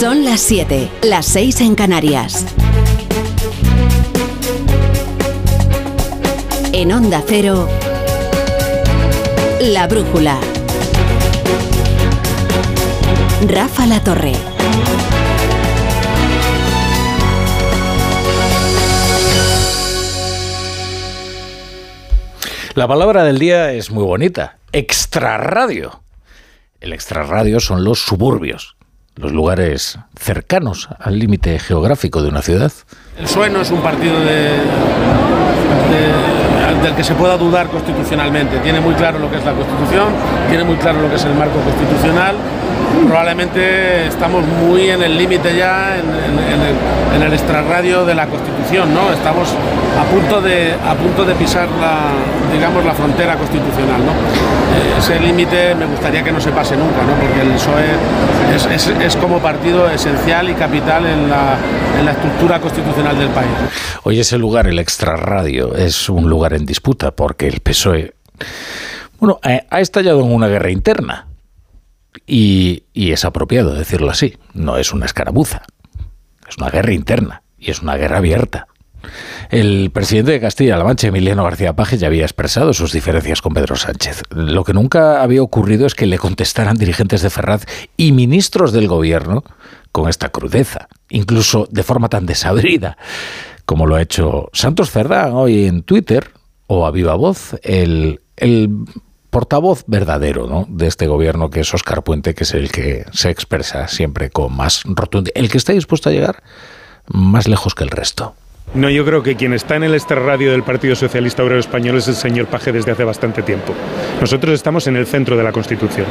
Son las 7, las 6 en Canarias. En Onda Cero, La Brújula. Rafa La Torre. La palabra del día es muy bonita. Extrarradio. El extrarradio son los suburbios, los lugares cercanos al límite geográfico de una ciudad. El PSOE no es un partido de, del que se pueda dudar constitucionalmente. Tiene muy claro lo que es la Constitución, tiene muy claro lo que es el marco constitucional. Probablemente estamos muy en el límite ya, en, el, en el extrarradio de la Constitución, ¿no? Estamos a punto de, a punto de pisar la, digamos, la frontera constitucional, ¿no? Eh, ese límite me gustaría que no se pase nunca, ¿no? Porque el PSOE es, es, como partido esencial y capital en la, en la estructura constitucional del país. Hoy ese lugar, el extrarradio, es un lugar en disputa porque el PSOE bueno, ha estallado en una guerra interna. Y, es apropiado decirlo así. No es una escaramuza. Es una guerra interna. Y es una guerra abierta. El presidente de Castilla-La Mancha, Emiliano García Paje, ya había expresado sus diferencias con Pedro Sánchez. Lo que nunca había ocurrido es que le contestaran dirigentes de Ferraz y ministros del gobierno con esta crudeza, incluso de forma tan desabrida como lo ha hecho Santos Cerdán hoy en Twitter, o a viva voz, el, el portavoz verdadero ¿no? de este gobierno, que es Oscar Puente, que es el que se expresa siempre con más rotundidad, el que está dispuesto a llegar más lejos que el resto. No, yo creo que quien está en el extrarradio del Partido Socialista Obrero Español es el señor Paje desde hace bastante tiempo. Nosotros estamos en el centro de la Constitución.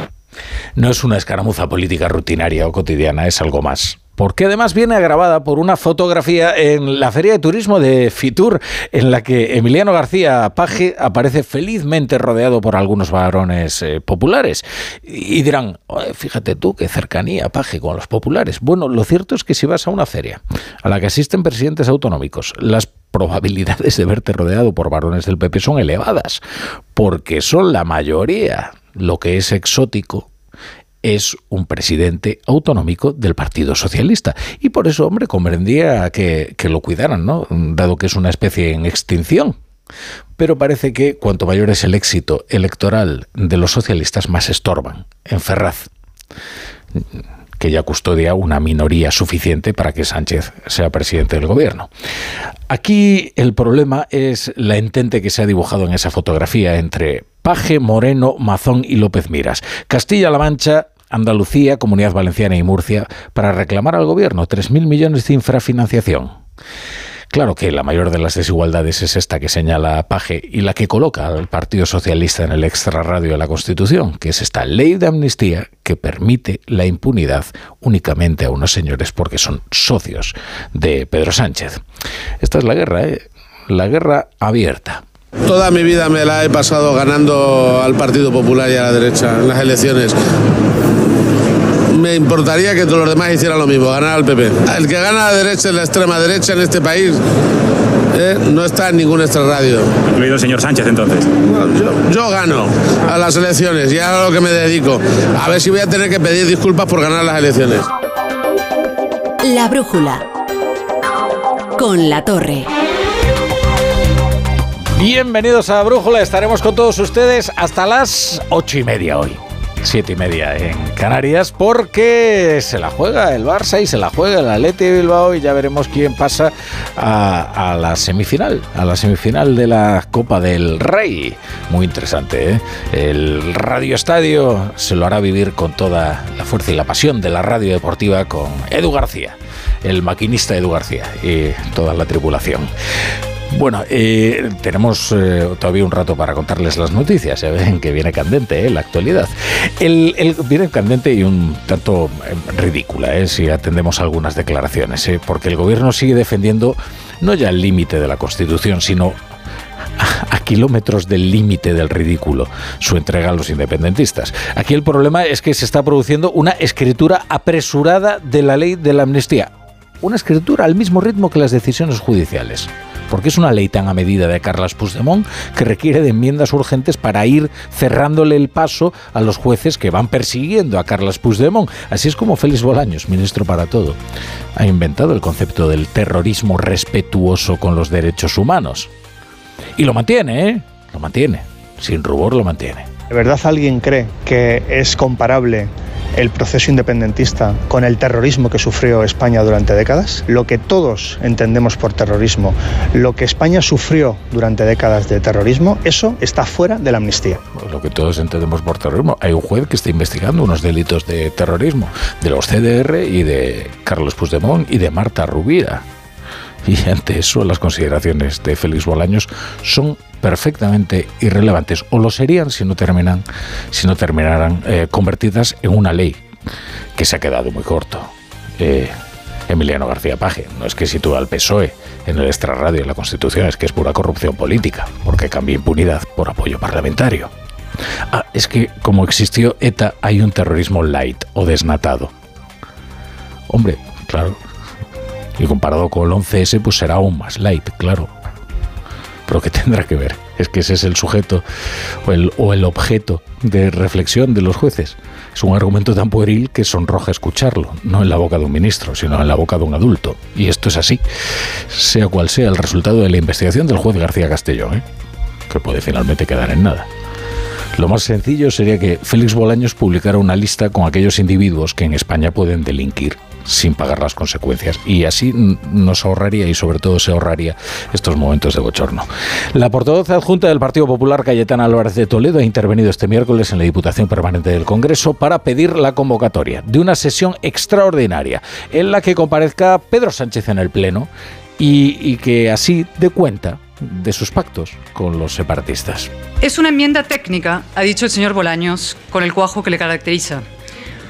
No es una escaramuza política rutinaria o cotidiana, es algo más porque además viene agravada por una fotografía en la Feria de Turismo de Fitur, en la que Emiliano García Paje aparece felizmente rodeado por algunos varones eh, populares. Y dirán, fíjate tú, qué cercanía Paje con los populares. Bueno, lo cierto es que si vas a una feria a la que asisten presidentes autonómicos, las probabilidades de verte rodeado por varones del PP son elevadas, porque son la mayoría. Lo que es exótico es un presidente autonómico del Partido Socialista. Y por eso, hombre, comprendía que, que lo cuidaran, ¿no? Dado que es una especie en extinción. Pero parece que cuanto mayor es el éxito electoral de los socialistas, más estorban en Ferraz que ya custodia una minoría suficiente para que Sánchez sea presidente del gobierno. Aquí el problema es la entente que se ha dibujado en esa fotografía entre Paje, Moreno, Mazón y López Miras. Castilla-La Mancha Andalucía, Comunidad Valenciana y Murcia para reclamar al gobierno 3.000 millones de infrafinanciación. Claro que la mayor de las desigualdades es esta que señala Paje y la que coloca al Partido Socialista en el extrarradio de la Constitución, que es esta ley de amnistía que permite la impunidad únicamente a unos señores porque son socios de Pedro Sánchez. Esta es la guerra, ¿eh? la guerra abierta. Toda mi vida me la he pasado ganando al Partido Popular y a la derecha en las elecciones me importaría que todos los demás hicieran lo mismo, ganar al PP. El que gana a la derecha es la extrema derecha en este país. ¿eh? No está en ningún extrarradio. Incluido el señor Sánchez entonces. yo, yo, gano a las elecciones y a lo que me dedico. A ver si voy a tener que pedir disculpas por ganar las elecciones. La brújula. Con la torre. Bienvenidos a la brújula. Estaremos con todos ustedes hasta las ocho y media hoy siete y media en Canarias, porque se la juega el Barça y se la juega el Atleti Bilbao y ya veremos quién pasa a, a, la semifinal, a la semifinal de la Copa del Rey. Muy interesante, ¿eh? El Radio Estadio se lo hará vivir con toda la fuerza y la pasión de la radio deportiva con Edu García, el maquinista Edu García y toda la tripulación. Bueno, eh, tenemos eh, todavía un rato para contarles las noticias. Ya ven que viene candente eh, la actualidad. El, viene candente y un tanto eh, ridícula, eh, si atendemos algunas declaraciones, porque el gobierno sigue defendiendo no ya el límite de la Constitución, sino a kilómetros del límite del ridículo su entrega a los independentistas. Aquí el problema es que se está produciendo una escritura apresurada de la ley de la amnistía. Una escritura al mismo ritmo que las decisiones judiciales porque es una ley tan a medida de Carlas Puigdemont que requiere de enmiendas urgentes para ir cerrándole el paso a los jueces que van persiguiendo a Carlas Puigdemont. Así es como Félix Bolaños, ministro para todo, ha inventado el concepto del terrorismo respetuoso con los derechos humanos. Y lo mantiene, ¿eh? Lo mantiene. Sin rubor lo mantiene. ¿De verdad alguien cree que es comparable el proceso independentista con el terrorismo que sufrió España durante décadas? Lo que todos entendemos por terrorismo, lo que España sufrió durante décadas de terrorismo, eso está fuera de la amnistía. Lo que todos entendemos por terrorismo. Hay un juez que está investigando unos delitos de terrorismo de los CDR y de Carlos Puigdemont y de Marta Rubira. Y ante eso las consideraciones de Félix Bolaños son perfectamente irrelevantes o lo serían si no terminan si no terminaran eh, convertidas en una ley que se ha quedado muy corto. Eh, Emiliano García Paje no es que sitúa al PSOE en el extrarradio de la Constitución, es que es pura corrupción política, porque cambia impunidad por apoyo parlamentario. Ah, es que como existió ETA hay un terrorismo light o desnatado. Hombre, claro, y comparado con el 11S, pues será aún más light, claro. Pero ¿qué tendrá que ver? Es que ese es el sujeto o el, o el objeto de reflexión de los jueces. Es un argumento tan pueril que sonroja escucharlo, no en la boca de un ministro, sino en la boca de un adulto. Y esto es así, sea cual sea el resultado de la investigación del juez García Castellón, ¿eh? que puede finalmente quedar en nada. Lo más sencillo sería que Félix Bolaños publicara una lista con aquellos individuos que en España pueden delinquir sin pagar las consecuencias. Y así nos ahorraría y sobre todo se ahorraría estos momentos de bochorno. La portavoz adjunta del Partido Popular, Cayetana Álvarez de Toledo, ha intervenido este miércoles en la Diputación Permanente del Congreso para pedir la convocatoria de una sesión extraordinaria en la que comparezca Pedro Sánchez en el Pleno y, y que así dé cuenta de sus pactos con los separatistas. Es una enmienda técnica, ha dicho el señor Bolaños, con el cuajo que le caracteriza.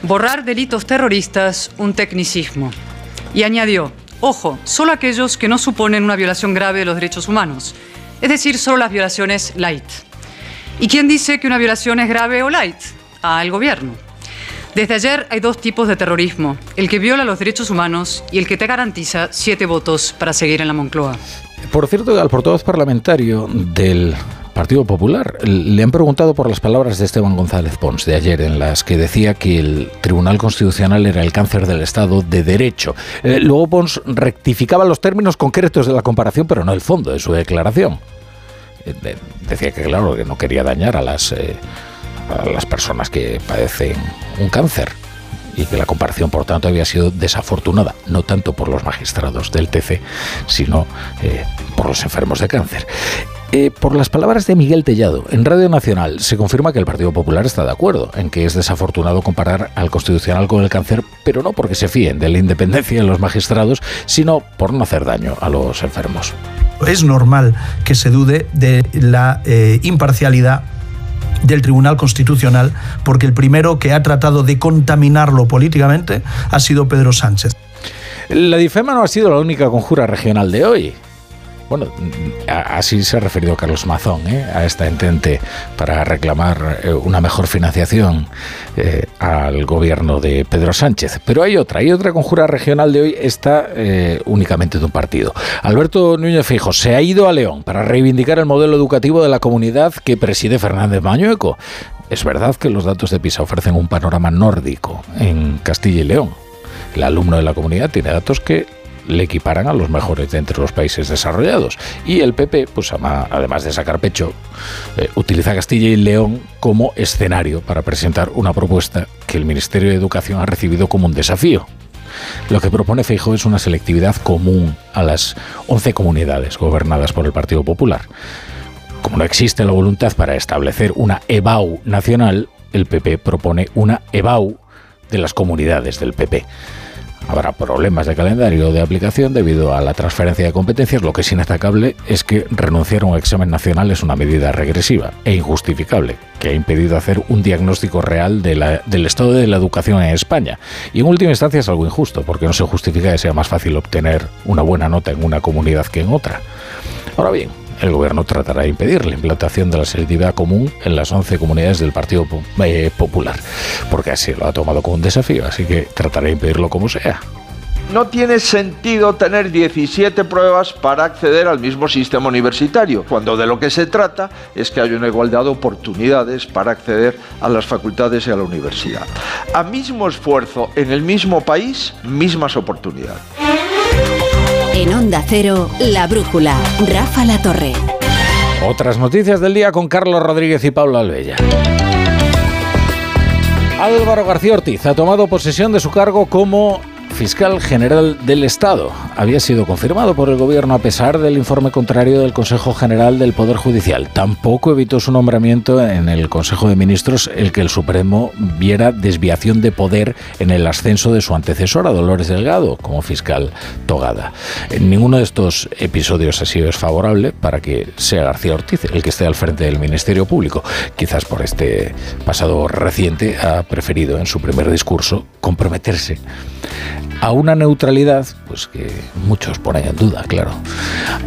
Borrar delitos terroristas, un tecnicismo. Y añadió, ojo, solo aquellos que no suponen una violación grave de los derechos humanos, es decir, solo las violaciones light. ¿Y quién dice que una violación es grave o light? Al gobierno. Desde ayer hay dos tipos de terrorismo, el que viola los derechos humanos y el que te garantiza siete votos para seguir en la Moncloa. Por cierto, al portavoz parlamentario del Partido Popular le han preguntado por las palabras de Esteban González Pons de ayer en las que decía que el Tribunal Constitucional era el cáncer del Estado de Derecho. Eh, luego Pons rectificaba los términos concretos de la comparación, pero no el fondo de su declaración. Eh, decía que claro que no quería dañar a las eh, a las personas que padecen un cáncer y que la comparación, por tanto, había sido desafortunada, no tanto por los magistrados del TC, sino eh, por los enfermos de cáncer. Eh, por las palabras de Miguel Tellado, en Radio Nacional se confirma que el Partido Popular está de acuerdo en que es desafortunado comparar al Constitucional con el cáncer, pero no porque se fíen de la independencia de los magistrados, sino por no hacer daño a los enfermos. Es normal que se dude de la eh, imparcialidad del Tribunal Constitucional, porque el primero que ha tratado de contaminarlo políticamente ha sido Pedro Sánchez. La difema no ha sido la única conjura regional de hoy. Bueno, así se ha referido Carlos Mazón ¿eh? a esta entente para reclamar eh, una mejor financiación eh, al gobierno de Pedro Sánchez. Pero hay otra, hay otra conjura regional de hoy, está únicamente de un partido. Alberto Núñez Fijo se ha ido a León para reivindicar el modelo educativo de la comunidad que preside Fernández Mañueco. Es verdad que los datos de PISA ofrecen un panorama nórdico en Castilla y León. El alumno de la comunidad tiene datos que le equiparan a los mejores de entre los países desarrollados. Y el PP, pues además de sacar pecho, eh, utiliza Castilla y León como escenario para presentar una propuesta que el Ministerio de Educación ha recibido como un desafío. Lo que propone Feijóo es una selectividad común a las 11 comunidades gobernadas por el Partido Popular. Como no existe la voluntad para establecer una EBAU nacional, el PP propone una EBAU de las comunidades del PP. Habrá problemas de calendario de aplicación debido a la transferencia de competencias. Lo que es inatacable es que renunciar a un examen nacional es una medida regresiva e injustificable, que ha impedido hacer un diagnóstico real del estado de la educación en España. Y en última instancia es algo injusto, porque no se justifica que sea más fácil obtener una buena nota en una comunidad que en otra. Ahora bien, el gobierno tratará de impedir la implantación de la selectividad común en las 11 comunidades del Partido eh, Popular, porque así lo ha tomado como un desafío, así que tratará de impedirlo como sea. no tiene sentido tener 17 pruebas para acceder al mismo sistema universitario, cuando de lo que se trata es que haya una igualdad de oportunidades para acceder a las facultades y a la universidad. A mismo esfuerzo en el mismo país, mismas oportunidades. En Onda Cero, La Brújula, Rafa La Torre. Otras noticias del día con Carlos Rodríguez y Pablo Albella. Álvaro García Ortiz ha tomado posesión de su cargo como fiscal general del Estado. Había sido confirmado por el gobierno a pesar del informe contrario del Consejo General del Poder Judicial. Tampoco evitó su nombramiento en el Consejo de Ministros el que el Supremo viera desviación de poder en el ascenso de su antecesora, Dolores Delgado, como fiscal togada. En ninguno de estos episodios ha sido favorable para que sea García Ortiz el que esté al frente del Ministerio Público. Quizás por este pasado reciente ha preferido en su primer discurso comprometerse a una neutralidad pues que muchos ponen en duda, claro.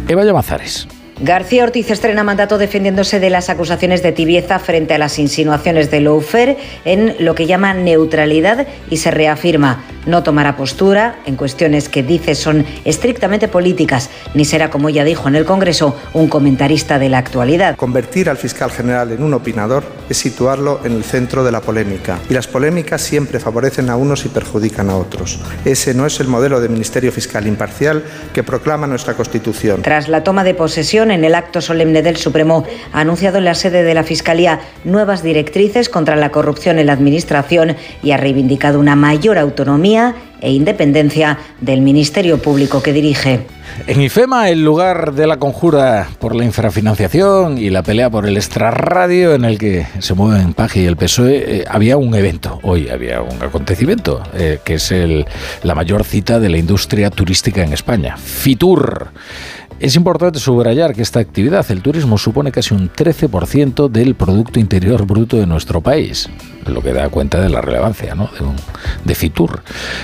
Eva Llamazares. García Ortiz estrena mandato defendiéndose de las acusaciones de tibieza frente a las insinuaciones de Loufer en lo que llama neutralidad y se reafirma no tomará postura en cuestiones que dice son estrictamente políticas, ni será, como ya dijo en el Congreso, un comentarista de la actualidad. Convertir al fiscal general en un opinador es situarlo en el centro de la polémica, y las polémicas siempre favorecen a unos y perjudican a otros. Ese no es el modelo de Ministerio Fiscal imparcial que proclama nuestra Constitución. Tras la toma de posesión en el acto solemne del Supremo, ha anunciado en la sede de la Fiscalía nuevas directrices contra la corrupción en la Administración y ha reivindicado una mayor autonomía e independencia del Ministerio Público que dirige. En IFEMA, el lugar de la conjura por la infrafinanciación y la pelea por el extrarradio en el que se mueven Paji y el PSOE, eh, había un evento, hoy había un acontecimiento, eh, que es el, la mayor cita de la industria turística en España, FITUR. Es importante subrayar que esta actividad, el turismo, supone casi un 13% del Producto Interior Bruto de nuestro país, lo que da cuenta de la relevancia de, FITUR.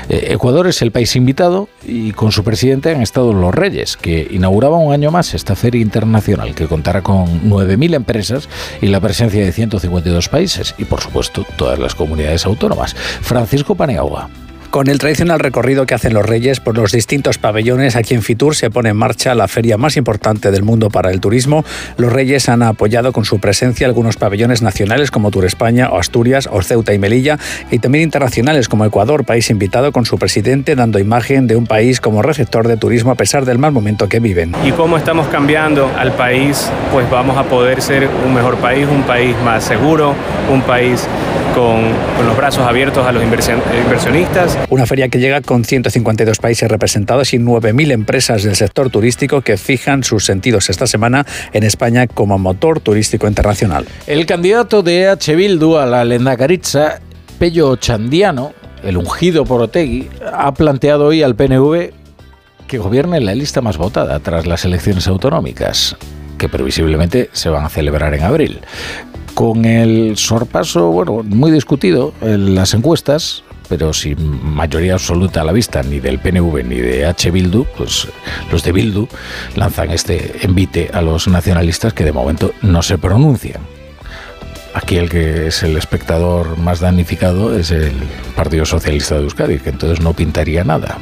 Eh, Ecuador es el país invitado y con su presidente han estado los Reyes, que inauguraba un año más esta feria internacional que contará con 9.000 empresas y la presencia de 152 países y, por supuesto, todas las comunidades autónomas. Francisco Paneagua. Con el tradicional recorrido que hacen los Reyes por los distintos pabellones, aquí en Fitur se pone en marcha la feria más importante del mundo para el turismo. Los Reyes han apoyado con su presencia algunos pabellones nacionales como Tour España o Asturias o Ceuta y Melilla y también internacionales como Ecuador, país invitado con su presidente dando imagen de un país como receptor de turismo a pesar del mal momento que viven. Y cómo estamos cambiando al país, pues vamos a poder ser un mejor país, un país más seguro, un país con, con los brazos abiertos a los inversionistas una feria que llega con 152 países representados y 9.000 empresas del sector turístico que fijan sus sentidos esta semana en España como motor turístico internacional. El candidato de H. Bildu a la Lendakaritza, Pello Chandiano, el ungido por Otegui, ha planteado hoy al PNV que gobierne la lista más votada tras las elecciones autonómicas que previsiblemente se van a celebrar en abril. Con el sorpaso, bueno, muy discutido en las encuestas, pero sin mayoría absoluta a la vista, ni del PNV ni de H. Bildu, pues los de Bildu lanzan este envite a los nacionalistas que de momento no se pronuncian. Aquí el que es el espectador más damnificado es el Partido Socialista de Euskadi, que entonces no pintaría nada.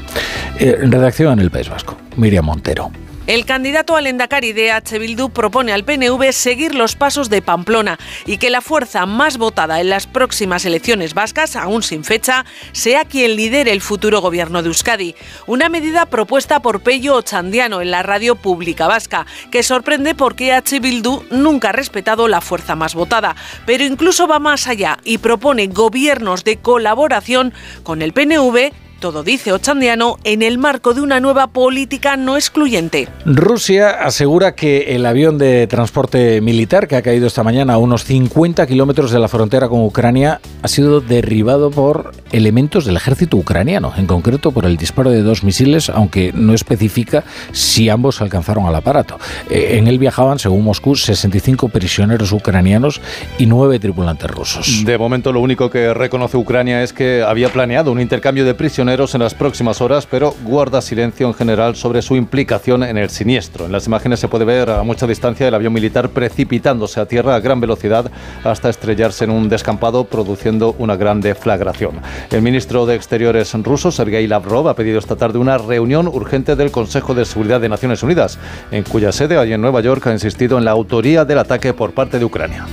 Eh, redacción en el País Vasco, Miriam Montero. El candidato al Endacari de H. Bildu propone al PNV seguir los pasos de Pamplona y que la fuerza más votada en las próximas elecciones vascas, aún sin fecha, sea quien lidere el futuro gobierno de Euskadi. Una medida propuesta por Pello Ochandiano en la radio pública vasca, que sorprende porque H. Bildu nunca ha respetado la fuerza más votada, pero incluso va más allá y propone gobiernos de colaboración con el PNV todo dice Ochandiano en el marco de una nueva política no excluyente. Rusia asegura que el avión de transporte militar que ha caído esta mañana a unos 50 kilómetros de la frontera con Ucrania ha sido derribado por elementos del ejército ucraniano, en concreto por el disparo de dos misiles, aunque no especifica si ambos alcanzaron al aparato. Eh, en él viajaban, según Moscú, 65 prisioneros ucranianos y nueve tripulantes rusos. De momento, lo único que reconoce Ucrania es que había planeado un intercambio de prisioneros pioneros en las próximas horas, pero guarda silencio en general sobre su implicación en el siniestro. En las imágenes se puede ver a mucha distancia el avión militar precipitándose a tierra a gran velocidad hasta estrellarse en un descampado, produciendo una gran deflagración. El ministro de Exteriores ruso, Sergei Lavrov, ha pedido esta tarde una reunión urgente del Consejo de Seguridad de Naciones Unidas, en cuya sede, allí en Nueva York, ha insistido en la autoría del ataque por parte de Ucrania.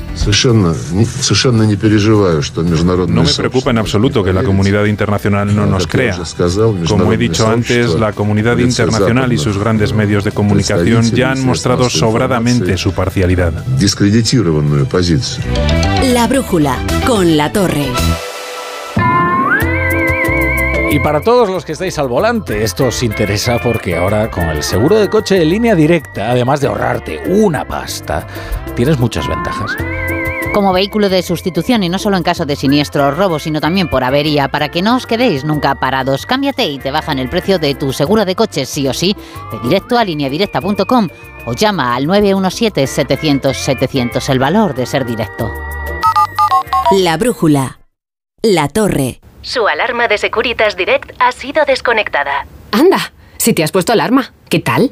No me preocupa en absoluto que la comunidad internacional no nos Como he dicho antes, la comunidad internacional y sus grandes medios de comunicación ya han mostrado sobradamente su parcialidad. La brújula con la torre. Y para todos los que estáis al volante, esto os interesa porque ahora con el seguro de coche de línea directa, además de ahorrarte una pasta, tienes muchas ventajas. Como vehículo de sustitución y no solo en caso de siniestro o robo, sino también por avería, para que no os quedéis nunca parados. Cámbiate y te bajan el precio de tu seguro de coche sí o sí. Ve directo a lineadirecta.com o llama al 917-700-700, el valor de ser directo. La brújula. La torre. Su alarma de Securitas Direct ha sido desconectada. Anda, si te has puesto alarma, ¿qué tal?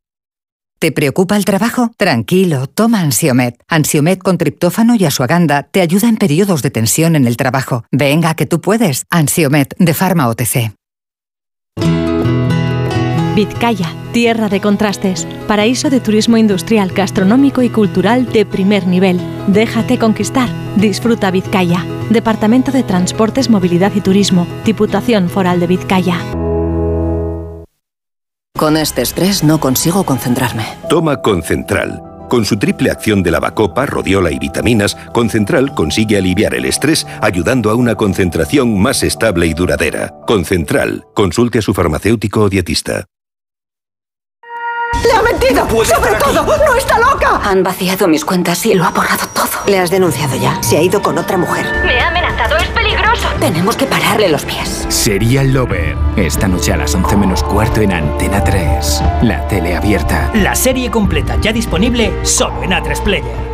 ¿Te preocupa el trabajo? Tranquilo, toma Ansiomet. Ansiomet con triptófano y asuaganda te ayuda en periodos de tensión en el trabajo. Venga, que tú puedes. Ansiomet de Pharma OTC. Vizcaya, tierra de contrastes, paraíso de turismo industrial, gastronómico y cultural de primer nivel. Déjate conquistar. Disfruta Vizcaya. Departamento de Transportes, Movilidad y Turismo. Diputación Foral de Vizcaya. Con este estrés no consigo concentrarme. Toma Concentral. Con su triple acción de lavacopa, rodiola y vitaminas, Concentral consigue aliviar el estrés ayudando a una concentración más estable y duradera. Concentral. Consulte a su farmacéutico o dietista. ¡Le ha mentido! ¡Sobre todo! ¡No está loca! Han vaciado mis cuentas y lo ha borrado todo. Le has denunciado ya. Se ha ido con otra mujer. Me ha amenazado, es Tenemos que pararle los pies. Serial Lover. Esta noche a las 11 menos cuarto en Antena 3. La tele abierta. La serie completa ya disponible solo en A3 Player.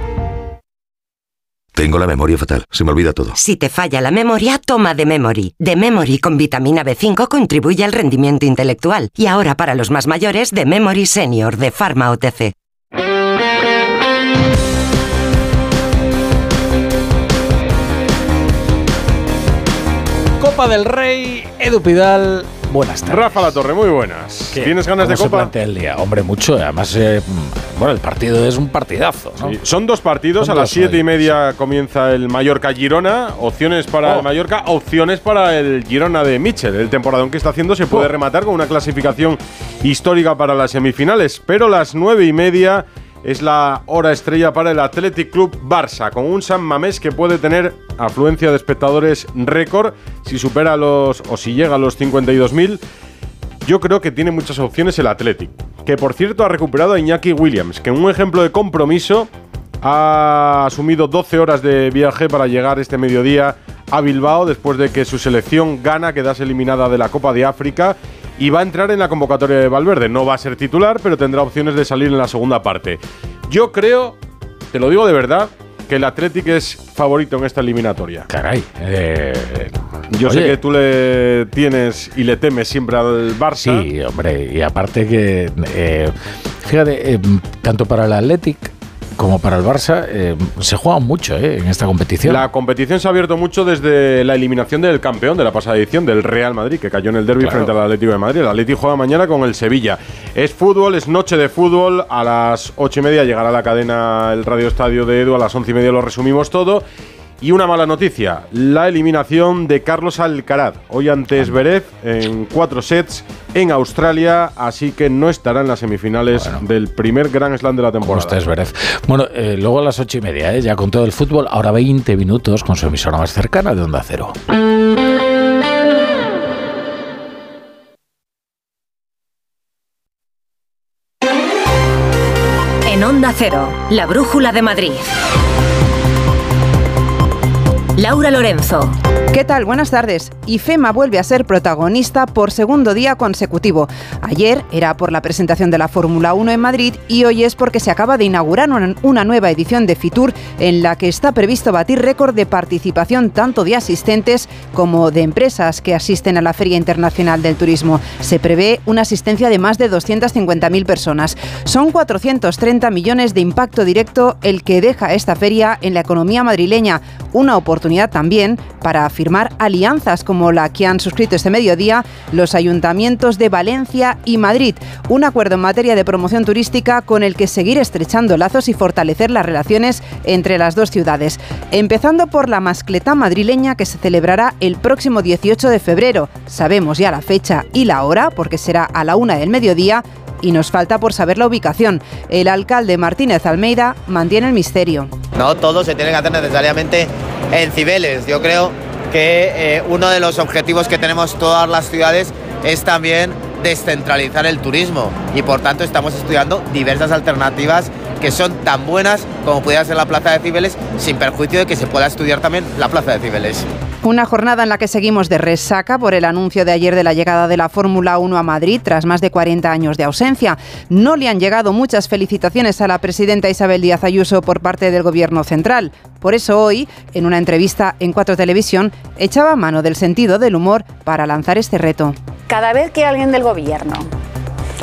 Tengo la memoria fatal, se me olvida todo. Si te falla la memoria, toma de Memory. De Memory con vitamina B5 contribuye al rendimiento intelectual. Y ahora para los más mayores, de Memory Senior de Pharma OTC. Copa del Rey, Edu Pidal, buenas tardes. Rafa La Torre, muy buenas. ¿Qué? ¿Tienes ganas ¿Cómo de se copa? plantea el día? Hombre, mucho. Además, eh, bueno, el partido es un partidazo. ¿no? Sí, Son dos partidos, Son a las siete y media comienza el Mallorca-Girona, opciones para Oh. el Mallorca, opciones para el Girona de Mitchell. El temporadón que está haciendo se puede Oh. rematar con una clasificación histórica para las semifinales, pero las nueve y media es la hora estrella para el Athletic Club Barça, con un San Mamés que puede tener afluencia de espectadores récord si supera los o si llega a los 52.000. Yo creo que tiene muchas opciones el Athletic, que por cierto ha recuperado a Iñaki Williams, que en un ejemplo de compromiso ha asumido 12 horas de viaje para llegar este mediodía a Bilbao después de que su selección gana, quedase eliminada de la Copa de África y va a entrar en la convocatoria de Valverde. No va a ser titular, pero tendrá opciones de salir en la segunda parte. Yo creo, te lo digo de verdad, que el Athletic es favorito en esta eliminatoria. Caray. eh, Yo sé que tú le tienes y le temes siempre al Barça. Sí, hombre, y aparte que, eh, fíjate, eh, tanto para el Athletic como para el Barça eh, se juega mucho eh, en esta competición. La competición se ha abierto mucho desde la eliminación del campeón de la pasada edición, del Real Madrid, que cayó en el derby Claro. frente al Atlético de Madrid. El Atlético juega mañana con el Sevilla. Es fútbol, es noche de fútbol. A las ocho y media llegará la cadena el Radio Estadio de Edu, a las once y media lo resumimos todo. Y una mala noticia, la eliminación de Carlos Alcaraz, hoy ante Zverev en cuatro sets en Australia, así que no estará en las semifinales del primer Grand Slam de la temporada. Zverev. Bueno, eh, luego a las ocho y media, eh, ya con todo el fútbol, ahora 20 minutos con su emisora más cercana de Onda Cero. En Onda Cero, la brújula de Madrid. Laura Lorenzo. ¿Qué tal? Buenas tardes. IFEMA vuelve a ser protagonista por segundo día consecutivo. Ayer era por la presentación de la Fórmula 1 en Madrid y hoy es porque se acaba de inaugurar una nueva edición de Fitur en la que está previsto batir récord de participación tanto de asistentes como de empresas que asisten a la Feria Internacional del Turismo. Se prevé una asistencia de más de 250.000 personas. Son 430 millones de impacto directo el que deja esta feria en la economía madrileña, una oportunidad también para firmar alianzas como la que han suscrito este mediodía los ayuntamientos de Valencia y Madrid. Un acuerdo en materia de promoción turística con el que seguir estrechando lazos y fortalecer las relaciones entre las dos ciudades. Empezando por la mascleta madrileña que se celebrará el próximo 18 de febrero. Sabemos ya la fecha y la hora porque será a la una del mediodía y nos falta por saber la ubicación. El alcalde Martínez Almeida mantiene el misterio. No todo se tiene que hacer necesariamente en Cibeles. Yo creo que eh, uno de los objetivos que tenemos todas las ciudades es también descentralizar el turismo y por tanto estamos estudiando diversas alternativas que son tan buenas como pudiera ser la Plaza de Cibeles sin perjuicio de que se pueda estudiar también la Plaza de Cibeles. Una jornada en la que seguimos de resaca por el anuncio de ayer de la llegada de la Fórmula 1 a Madrid tras más de 40 años de ausencia. No le han llegado muchas felicitaciones a la presidenta Isabel Díaz Ayuso por parte del Gobierno central. Por eso hoy, en una entrevista en Cuatro Televisión, echaba mano del sentido del humor para lanzar este reto. Cada vez que alguien del Gobierno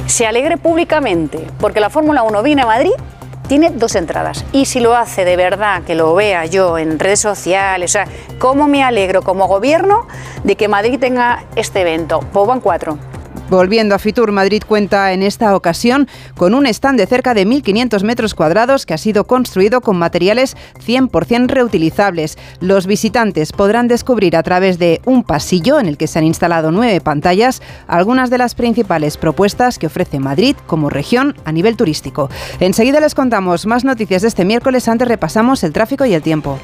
se alegre públicamente porque la Fórmula 1 viene a Madrid, tiene dos entradas. Y si lo hace de verdad, que lo vea yo en redes sociales, o sea, cómo me alegro como gobierno de que Madrid tenga este evento. Pues van cuatro. Volviendo a Fitur, Madrid cuenta en esta ocasión con un stand de cerca de 1.500 metros cuadrados que ha sido construido con materiales 100% reutilizables. Los visitantes podrán descubrir a través de un pasillo en el que se han instalado nueve pantallas algunas de las principales propuestas que ofrece Madrid como región a nivel turístico. Enseguida les contamos más noticias de este miércoles, antes repasamos el tráfico y el tiempo.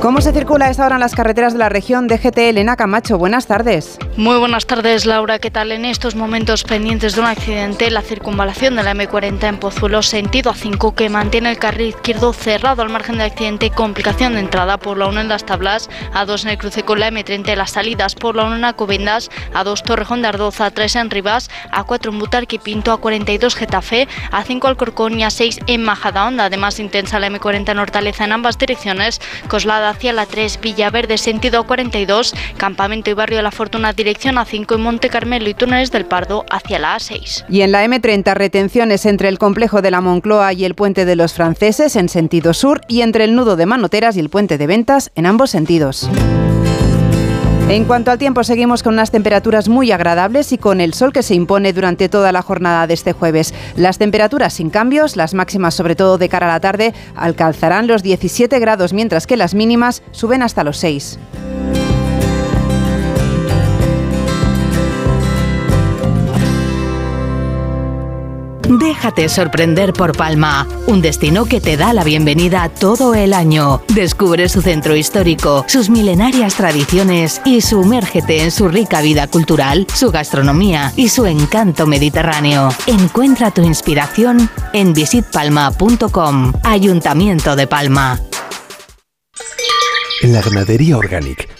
¿Cómo se circula a esta hora en las carreteras de la región de GT? Elena Camacho, buenas tardes. Muy buenas tardes, Laura. ¿Qué tal? En estos momentos pendientes de un accidente, la circunvalación de la M40 en Pozuelo, sentido A5, que mantiene el carril izquierdo cerrado al margen del accidente complicación de entrada por la 1 en las tablas, A2 en el cruce con la M30 las salidas por la 1 en Acobendas, A2 Torrejón de Ardoza, A3 en Rivas, A4 en Butarque Pinto, A42 Getafe, A5 Alcorcón y A6 en Majadahonda. Además, intensa la M40 en Hortaleza en ambas direcciones, Coslada hacia la 3, Villaverde sentido 42, Campamento y Barrio de la Fortuna dirección A5 y Monte Carmelo y Túneles del Pardo hacia la A6. Y en la M30 retenciones entre el complejo de la Moncloa y el puente de los franceses en sentido sur y entre el nudo de Manoteras y el puente de Ventas en ambos sentidos. En cuanto al tiempo, seguimos con unas temperaturas muy agradables y con el sol que se impone durante toda la jornada de este jueves. Las temperaturas sin cambios, las máximas sobre todo de cara a la tarde, alcanzarán los 17 grados, mientras que las mínimas suben hasta los 6. Déjate sorprender por Palma, un destino que te da la bienvenida todo el año. Descubre su centro histórico, sus milenarias tradiciones y sumérgete en su rica vida cultural, su gastronomía y su encanto mediterráneo. Encuentra tu inspiración en visitpalma.com, Ayuntamiento de Palma. En la ganadería Organic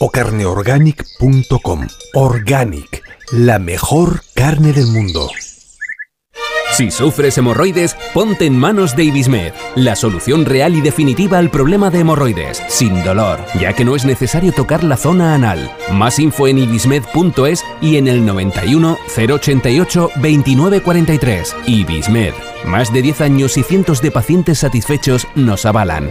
o carneorganic.com. Organic, la mejor carne del mundo. Si sufres hemorroides, ponte en manos de Ibismed, la solución real y definitiva al problema de hemorroides, sin dolor, ya que no es necesario tocar la zona anal. Más info en ibismed.es y en el 91 088 2943. Ibismed. Más de 10 años y cientos de pacientes satisfechos nos avalan.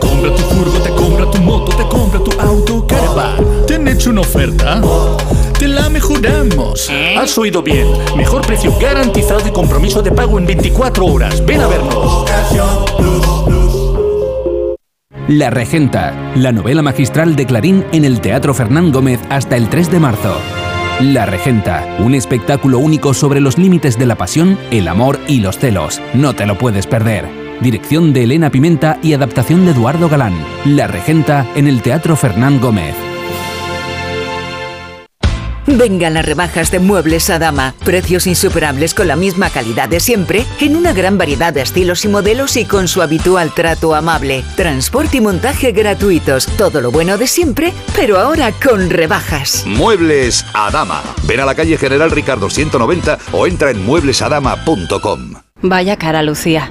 compra tu furgo, te compra tu moto, te compra tu auto, caravan. ¿Te han hecho una oferta? Te la mejoramos. Has oído bien. Mejor precio garantizado y compromiso de pago en 24 horas. Ven a vernos. La Regenta, la novela magistral de Clarín en el Teatro Fernán Gómez hasta el 3 de marzo. La Regenta, un espectáculo único sobre los límites de la pasión, el amor y los celos. No te lo puedes perder. Dirección de Elena Pimenta y adaptación de Eduardo Galán. La Regenta en el Teatro Fernán Gómez. Vengan las rebajas de Muebles Adama. Precios insuperables con la misma calidad de siempre, en una gran variedad de estilos y modelos y con su habitual trato amable. Transporte y montaje gratuitos. Todo lo bueno de siempre, pero ahora con rebajas. Muebles Adama. Ven a la calle General Ricardo 190 o entra en mueblesadama.com. Vaya cara, Lucía.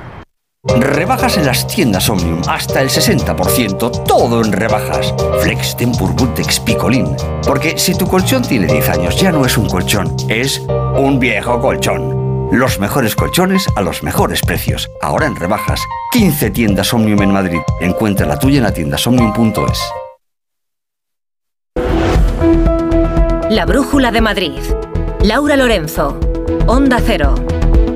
Rebajas en las tiendas Omnium, hasta el 60%, todo en rebajas. Flex Tempur Bultex Picolín. Porque si tu colchón tiene 10 años, ya no es un colchón, es un viejo colchón. Los mejores colchones a los mejores precios. Ahora en rebajas. 15 tiendas Omnium en Madrid. Encuentra la tuya en la tienda somnium.es. La Brújula de Madrid. Laura Lorenzo. Onda Cero.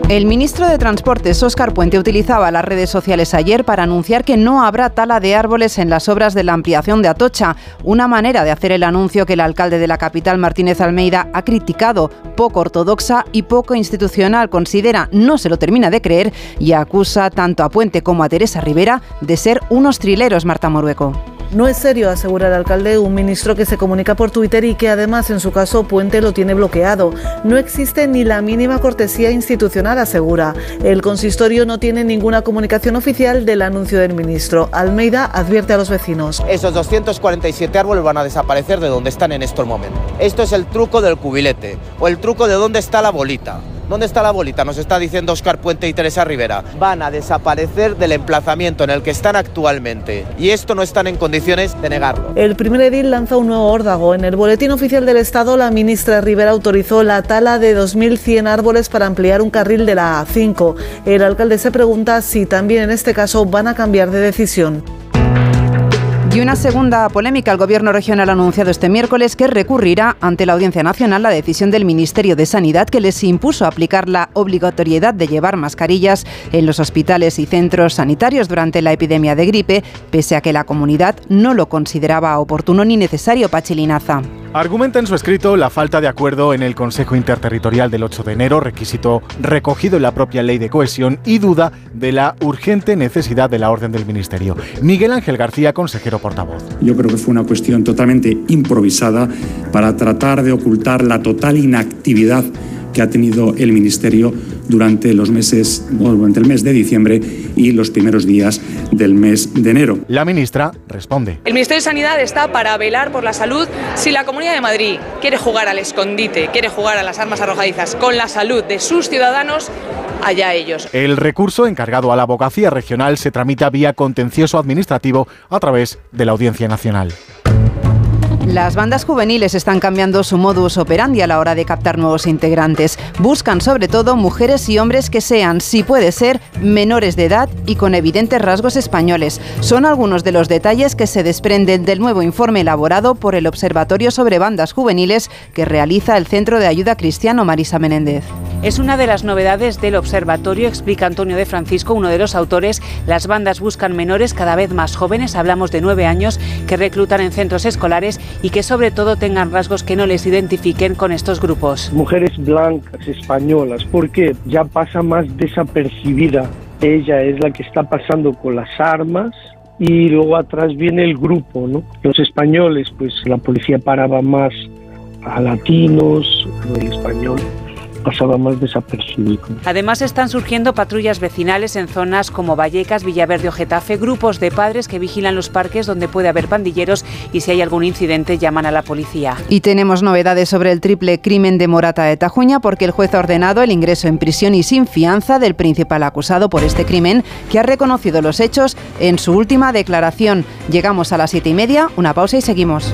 El ministro de Transportes, Óscar Puente, utilizaba las redes sociales ayer para anunciar que no habrá tala de árboles en las obras de la ampliación de Atocha, una manera de hacer el anuncio que el alcalde de la capital, Martínez Almeida, ha criticado, poco ortodoxa y poco institucional, considera no se lo termina de creer y acusa tanto a Puente como a Teresa Rivera de ser unos trileros, Marta Morueco. No es serio, asegura el alcalde, un ministro que se comunica por Twitter y que además en su caso Puente lo tiene bloqueado. No existe ni la mínima cortesía institucional, asegura. El consistorio no tiene ninguna comunicación oficial del anuncio del ministro. Almeida advierte a los vecinos. Esos 247 árboles van a desaparecer de donde están en estos momentos. Esto es el truco del cubilete o el truco de dónde está la bolita. ¿Dónde está la bolita? Nos está diciendo Oscar Puente y Teresa Rivera. Van a desaparecer del emplazamiento en el que están actualmente. Y esto no están en condiciones de negarlo. El primer edil lanza un nuevo órdago. En el Boletín Oficial del Estado, la ministra Rivera autorizó la tala de 2.100 árboles para ampliar un carril de la A5. El alcalde se pregunta si también en este caso van a cambiar de decisión. Y una segunda polémica. El Gobierno regional ha anunciado este miércoles que recurrirá ante la Audiencia Nacional la decisión del Ministerio de Sanidad que les impuso aplicar la obligatoriedad de llevar mascarillas en los hospitales y centros sanitarios durante la epidemia de gripe, pese a que la comunidad no lo consideraba oportuno ni necesario, Pachilinaza. Argumenta en su escrito la falta de acuerdo en el Consejo Interterritorial del 8 de enero, requisito recogido en la propia ley de cohesión, y duda de la urgente necesidad de la orden del Ministerio. Miguel Ángel García, consejero portavoz. Yo creo que fue una cuestión totalmente improvisada para tratar de ocultar la total inactividad que ha tenido el Ministerio durante los meses, durante el mes de diciembre y los primeros días del mes de enero. La ministra responde. El Ministerio de Sanidad está para velar por la salud. Si la Comunidad de Madrid quiere jugar al escondite, quiere jugar a las armas arrojadizas con la salud de sus ciudadanos, allá ellos. El recurso encargado a la abogacía regional se tramita vía contencioso administrativo a través de la Audiencia Nacional. Las bandas juveniles están cambiando su modus operandi a la hora de captar nuevos integrantes. Buscan sobre todo mujeres y hombres que sean, si puede ser, menores de edad y con evidentes rasgos españoles. Son algunos de los detalles que se desprenden del nuevo informe elaborado por el Observatorio sobre Bandas Juveniles que realiza el Centro de Ayuda Cristiano Marisa Menéndez. Es una de las novedades del observatorio, explica Antonio de Francisco, uno de los autores. Las bandas buscan menores cada vez más jóvenes, hablamos de nueve años, que reclutan en centros escolares y que sobre todo tengan rasgos que no les identifiquen con estos grupos. Mujeres blancas, españolas, porque ya pasa más desapercibida. Ella es la que está pasando con las armas y luego atrás viene el grupo, ¿no? Los españoles, pues la policía paraba más a latinos, el español pasaba más desapercibido. Además están surgiendo patrullas vecinales en zonas como Vallecas, Villaverde o Getafe, grupos de padres que vigilan los parques donde puede haber pandilleros y si hay algún incidente llaman a la policía. Y tenemos novedades sobre el triple crimen de Morata de Tajuña porque el juez ha ordenado el ingreso en prisión y sin fianza del principal acusado por este crimen que ha reconocido los hechos en su última declaración. Llegamos a las siete y media, una pausa y seguimos.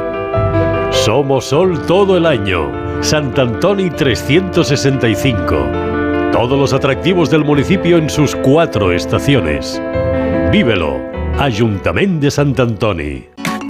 Somos sol todo el año. Sant Antoni 365. Todos los atractivos del municipio en sus cuatro estaciones. Vívelo. Ayuntamiento de Sant Antoni.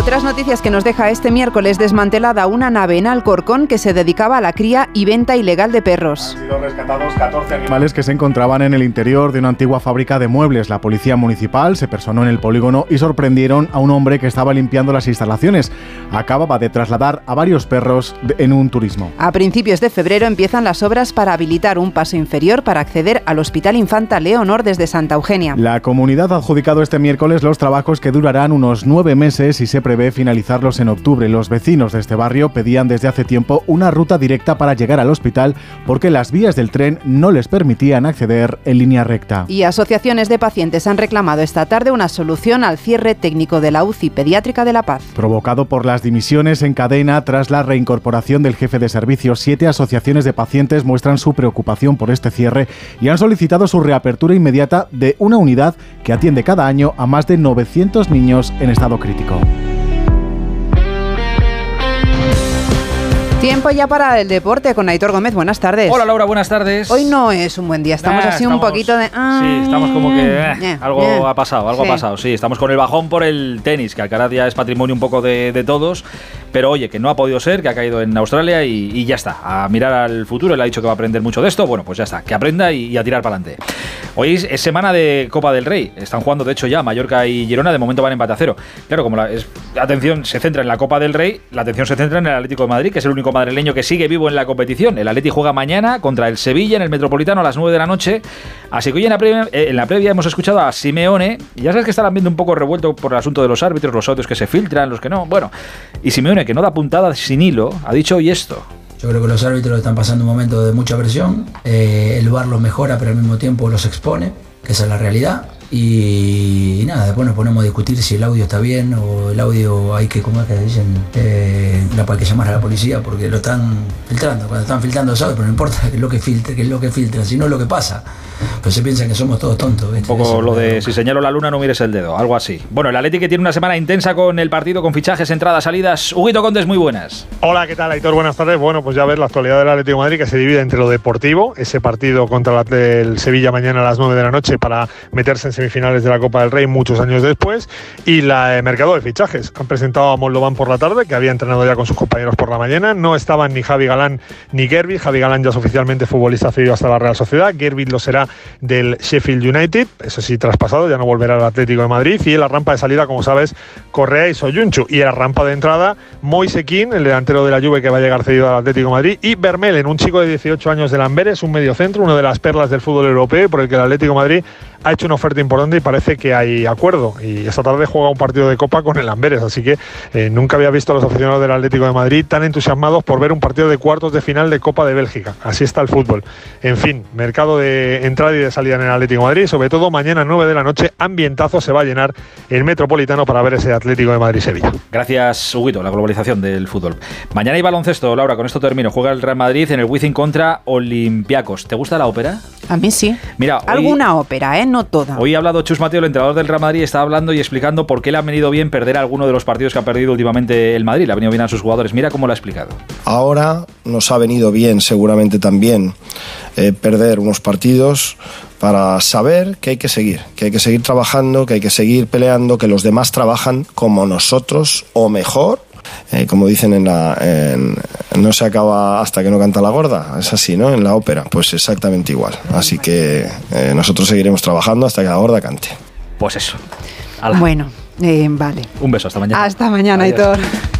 Otras noticias que nos deja este miércoles desmantelada una nave en Alcorcón que se dedicaba a la cría y venta ilegal de perros. Han sido rescatados 14 animales que se encontraban en el interior de una antigua fábrica de muebles. La policía municipal se personó en el polígono y sorprendieron a un hombre que estaba limpiando las instalaciones. Acababa de trasladar a varios perros en un turismo. A principios de febrero empiezan las obras para habilitar un paso inferior para acceder al Hospital Infanta Leonor desde Santa Eugenia. La comunidad ha adjudicado este miércoles los trabajos que durarán unos nueve meses y se prevé finalizarlos en octubre. Los vecinos de este barrio pedían desde hace tiempo una ruta directa para llegar al hospital porque las vías del tren no les permitían acceder en línea recta. Y asociaciones de pacientes han reclamado esta tarde una solución al cierre técnico de la UCI pediátrica de La Paz. Provocado por las dimisiones en cadena tras la reincorporación del jefe de servicio, siete asociaciones de pacientes muestran su preocupación por este cierre y han solicitado su reapertura inmediata de una unidad que atiende cada año a más de 900 niños en estado crítico. Tiempo ya para el deporte con Aitor Gómez. Buenas tardes. Hola Laura, buenas tardes. Hoy no es un buen día, estamos Ah, así un estamos- poquito de... ah, Sí, estamos como que eh, eh, algo eh. ha pasado, algo Sí. ha pasado. Sí, estamos con el bajón por el tenis, que Alcaraz ya es patrimonio un poco de, de todos, pero oye, que no ha podido ser, que ha caído en Australia y, ya está. A mirar al futuro, él ha dicho que va a aprender mucho de esto, bueno, pues ya está, que aprenda y, a tirar para adelante. Hoy es, semana de Copa del Rey, están jugando de hecho ya Mallorca y Girona, de momento van empate a cero. Claro, como la atención se centra en la Copa del Rey, la atención se centra en el Atlético de Madrid, que es el único madrileño que sigue vivo en la competición. El Atleti juega mañana contra el Sevilla en el Metropolitano a las 9 de la noche. Así que hoy en la previa, eh, hemos escuchado a Simeone. Ya sabes que está el ambiente un poco revuelto por el asunto de los árbitros, los audios que se filtran, los que no. Bueno, y Simeone, que no da puntada sin hilo, ha dicho hoy esto. Yo creo que los árbitros están pasando un momento de mucha presión. eh, el VAR los mejora, pero al mismo tiempo los expone, que esa es la realidad. Y, nada, después nos ponemos a discutir si el audio está bien o el audio hay que, como es que dicen, eh, la hay que llamar a la policía porque lo están filtrando. Cuando están filtrando audios, pero no importa qué es lo que filtra, qué es lo que filtra, sino lo que pasa. Pues se piensan que somos todos tontos. ¿viste? Un poco Eso, lo de si señalo la luna no mires el dedo, algo así. Bueno, el Atleti que tiene una semana intensa con el partido, con fichajes, entradas, salidas. Huguito Condes, muy buenas. Hola, ¿qué tal, Aitor? Buenas tardes. Bueno, pues ya ves la actualidad del Atlético de Madrid que se divide entre lo deportivo, ese partido contra el, el Sevilla mañana a las 9 de la noche para meterse en semifinales de la Copa del Rey muchos años después, y la eh, mercado de fichajes. Han presentado a Moldovan por la tarde, que había entrenado ya con sus compañeros por la mañana. No estaban ni Javi Galán ni Gerbi. Javi Galán ya es oficialmente futbolista cedido hasta la Real Sociedad. Gerbi lo será del Sheffield United, eso sí, traspasado, ya no volverá al Atlético de Madrid. Y en la rampa de salida, como sabes, Correa y Soyunchu. Y en la rampa de entrada, Moise Kean, el delantero de la Juve que va a llegar cedido al Atlético de Madrid. Y Vermelen, un chico de 18 años del Amberes, un mediocentro, una de las perlas del fútbol europeo, por el que el Atlético de Madrid ha hecho una oferta importante y parece que hay acuerdo. Y esta tarde juega un partido de Copa con el Amberes, así que eh, nunca había visto a los aficionados del Atlético de Madrid tan entusiasmados por ver un partido de cuartos de final de Copa de Bélgica. Así está el fútbol. En fin, mercado de entrada y de salida en el Atlético de Madrid, sobre todo mañana 9 de la noche, ambientazo se va a llenar el Metropolitano para ver ese Atlético de Madrid-Sevilla. Gracias, Huguito, la globalización del fútbol. Mañana hay baloncesto, Laura, con esto termino. Juega el Real Madrid en el Wizzing contra Olympiacos. ¿Te gusta la ópera? A mí sí. Mira, hoy- Alguna ópera, ¿eh? No toda. Hoy ha hablado Chus Mateo, el entrenador del Real Madrid, está hablando y explicando por qué le ha venido bien perder alguno de los partidos que ha perdido últimamente el Madrid. Le ha venido bien a sus jugadores. Mira cómo lo ha explicado. Ahora nos ha venido bien seguramente también eh, perder unos partidos para saber que hay que seguir, que hay que seguir trabajando, que hay que seguir peleando, que los demás trabajan como nosotros o mejor. Eh, como dicen en la en- no se acaba hasta que no canta la gorda es así no en la ópera pues exactamente igual así que eh, nosotros seguiremos trabajando hasta que la gorda cante Pues eso. Bueno, eh, vale. Un beso, hasta mañana. Hasta mañana, Adiós. Aitor.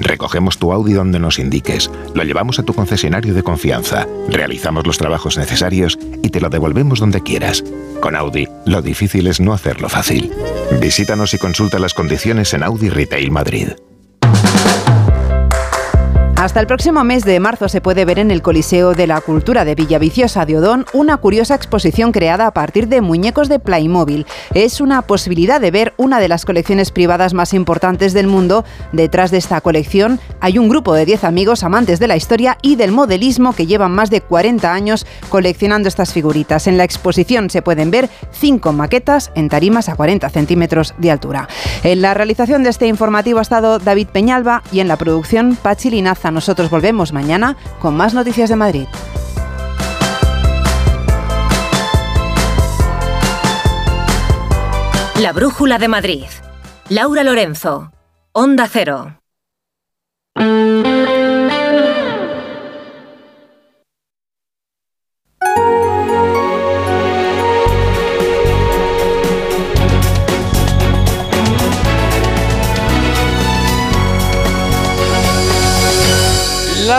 Recogemos tu Audi donde nos indiques, lo llevamos a tu concesionario de confianza, realizamos los trabajos necesarios y te lo devolvemos donde quieras. Con Audi, lo difícil es no hacerlo fácil. Visítanos y consulta las condiciones en Audi Retail Madrid. Hasta el próximo mes de marzo se puede ver en el Coliseo de la Cultura de Villaviciosa de Odón una curiosa exposición creada a partir de muñecos de Playmobil. Es una posibilidad de ver una de las colecciones privadas más importantes del mundo. Detrás de esta colección hay un grupo de 10 amigos amantes de la historia y del modelismo que llevan más de 40 años coleccionando estas figuritas. En la exposición se pueden ver cinco maquetas en tarimas a 40 centímetros de altura. En la realización de este informativo ha estado David Peñalba y en la producción Pachi Nosotros volvemos mañana con más noticias de Madrid. La Brújula de Madrid. Laura Lorenzo. Onda Cero.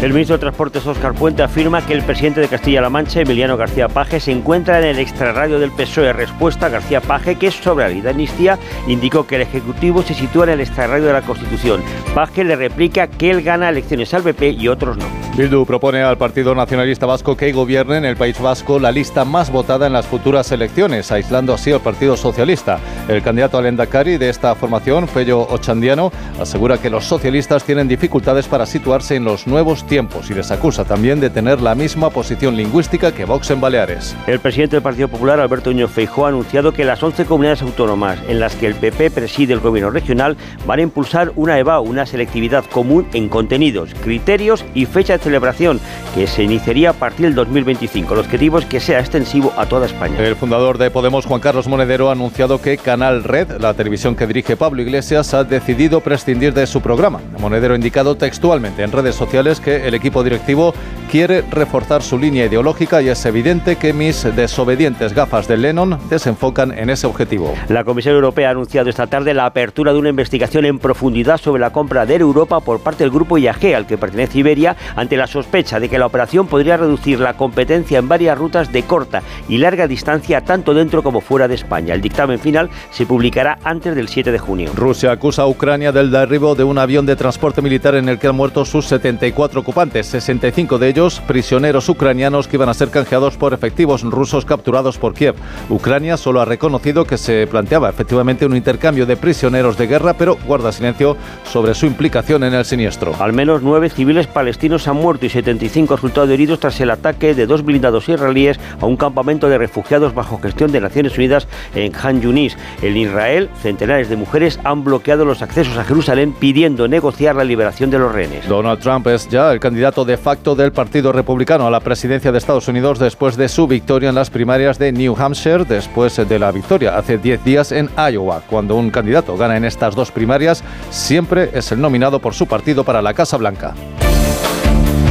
El ministro de Transportes Óscar Puente afirma que el presidente de Castilla-La Mancha, Emiliano García Paje, se encuentra en el extrarradio del PSOE. Respuesta a García Paje, que sobre la ley de amnistía indicó que el Ejecutivo se sitúa en el extrarradio de la Constitución. Paje le replica que él gana elecciones al PP y otros no. Bildu propone al Partido Nacionalista Vasco que gobierne en el País Vasco la lista más votada en las futuras elecciones, aislando así al Partido Socialista. El candidato al Endacari de esta formación, Fello Ochandiano, asegura que los socialistas tienen dificultades para situarse en los nuevos tiempos y les acusa también de tener la misma posición lingüística que Vox en Baleares. El presidente del Partido Popular, Alberto Núñez Feijóo, ha anunciado que las 11 comunidades autónomas en las que el PP preside el gobierno regional van a impulsar una EVA, una selectividad común en contenidos, criterios y fecha de celebración que se iniciaría a partir del 2025. El objetivo es que sea extensivo a toda España. El fundador de Podemos, Juan Carlos Monedero, ha anunciado que Canal Red, la televisión que dirige Pablo Iglesias, ha decidido prescindir de su programa. Monedero ha indicado textualmente en redes sociales que el equipo directivo quiere reforzar su línea ideológica y es evidente que mis desobedientes gafas de Lennon desenfocan en ese objetivo. La Comisión Europea ha anunciado esta tarde la apertura de una investigación en profundidad sobre la compra de Europa por parte del grupo IAG, al que pertenece Iberia, ante la sospecha de que la operación podría reducir la competencia en varias rutas de corta y larga distancia tanto dentro como fuera de España. El dictamen final se publicará antes del 7 de junio. Rusia acusa a Ucrania del derribo de un avión de transporte militar en el que han muerto sus 74 ocupantes, 65 de ellos prisioneros ucranianos que iban a ser canjeados por efectivos rusos capturados por Kiev. Ucrania solo ha reconocido que se planteaba efectivamente un intercambio de prisioneros de guerra, pero guarda silencio sobre su implicación en el siniestro. Al menos nueve civiles palestinos han muerto y 75 resultado heridos tras el ataque de dos blindados israelíes a un campamento de refugiados bajo gestión de Naciones Unidas en Han Yunis. En Israel, centenares de mujeres han bloqueado los accesos a Jerusalén pidiendo negociar la liberación de los rehenes. Donald Trump es ya el candidato de facto del Partido Republicano a la presidencia de Estados Unidos después de su victoria en las primarias de New Hampshire, después de la victoria hace 10 días en Iowa. Cuando un candidato gana en estas dos primarias, siempre es el nominado por su partido para la Casa Blanca.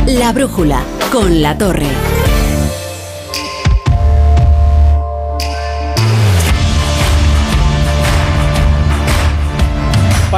La brújula con la torre.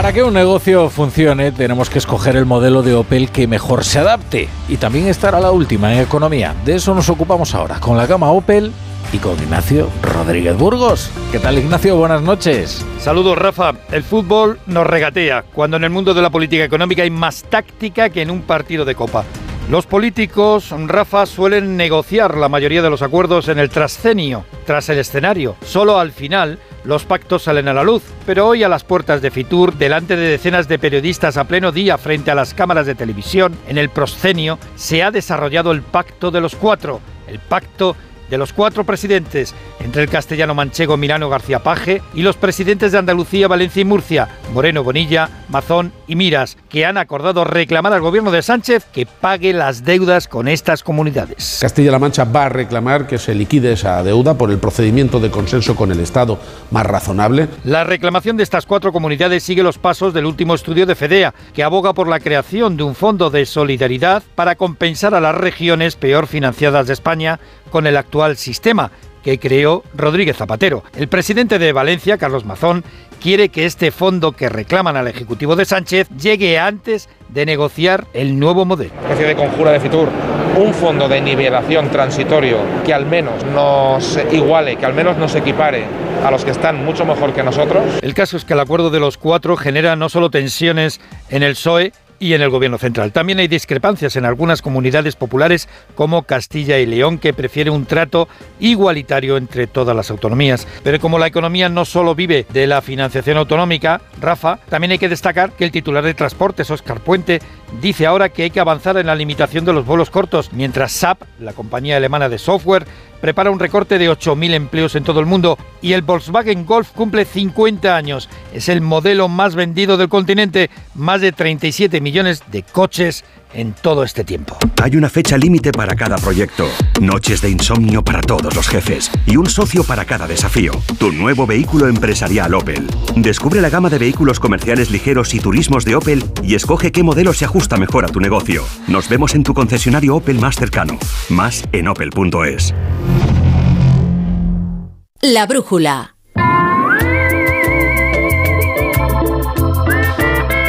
Para que un negocio funcione tenemos que escoger el modelo de Opel que mejor se adapte y también estar a la última en economía. De eso nos ocupamos ahora con la gama Opel y con Ignacio Rodríguez Burgos. ¿Qué tal Ignacio? Buenas noches. Saludos Rafa. El fútbol nos regatea cuando en el mundo de la política económica hay más táctica que en un partido de copa. Los políticos, Rafa, suelen negociar la mayoría de los acuerdos en el trascenio, tras el escenario. Solo al final los pactos salen a la luz, pero hoy a las puertas de Fitur, delante de decenas de periodistas a pleno día frente a las cámaras de televisión, en el proscenio, se ha desarrollado el pacto de los cuatro, el pacto de los cuatro presidentes, entre el castellano manchego Milano García Paje y los presidentes de Andalucía, Valencia y Murcia, Moreno Bonilla, Mazón y Miras, que han acordado reclamar al gobierno de Sánchez que pague las deudas con estas comunidades. Castilla-La Mancha va a reclamar que se liquide esa deuda por el procedimiento de consenso con el Estado más razonable. La reclamación de estas cuatro comunidades sigue los pasos del último estudio de FEDEA, que aboga por la creación de un fondo de solidaridad para compensar a las regiones peor financiadas de España con el actual sistema que creó Rodríguez Zapatero. El presidente de Valencia, Carlos Mazón, quiere que este fondo que reclaman al Ejecutivo de Sánchez llegue antes de negociar el nuevo modelo. especie de conjura de Fitur, un fondo de nivelación transitorio que al menos nos iguale, que al menos nos equipare a los que están mucho mejor que nosotros. El caso es que el acuerdo de los cuatro genera no solo tensiones en el PSOE, y en el gobierno central. También hay discrepancias en algunas comunidades populares como Castilla y León que prefiere un trato igualitario entre todas las autonomías. Pero como la economía no solo vive de la financiación autonómica, Rafa, también hay que destacar que el titular de transportes, Oscar Puente, dice ahora que hay que avanzar en la limitación de los vuelos cortos, mientras SAP, la compañía alemana de software, prepara un recorte de 8.000 empleos en todo el mundo y el Volkswagen Golf cumple 50 años. Es el modelo más vendido del continente, más de 37 millones de coches en todo este tiempo. Hay una fecha límite para cada proyecto, noches de insomnio para todos los jefes y un socio para cada desafío. Tu nuevo vehículo empresarial Opel. Descubre la gama de vehículos comerciales ligeros y turismos de Opel y escoge qué modelo se ajusta mejor a tu negocio. Nos vemos en tu concesionario Opel más cercano. Más en opel.es. La brújula.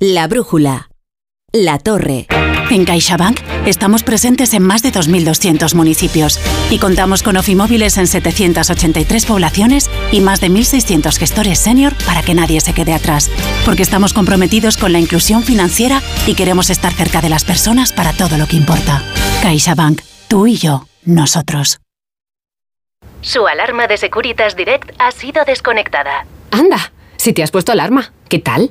La brújula. La torre. En CaixaBank estamos presentes en más de 2.200 municipios y contamos con ofimóviles en 783 poblaciones y más de 1.600 gestores senior para que nadie se quede atrás. Porque estamos comprometidos con la inclusión financiera y queremos estar cerca de las personas para todo lo que importa. CaixaBank, tú y yo, nosotros. Su alarma de Securitas Direct ha sido desconectada. Anda, si te has puesto alarma, ¿qué tal?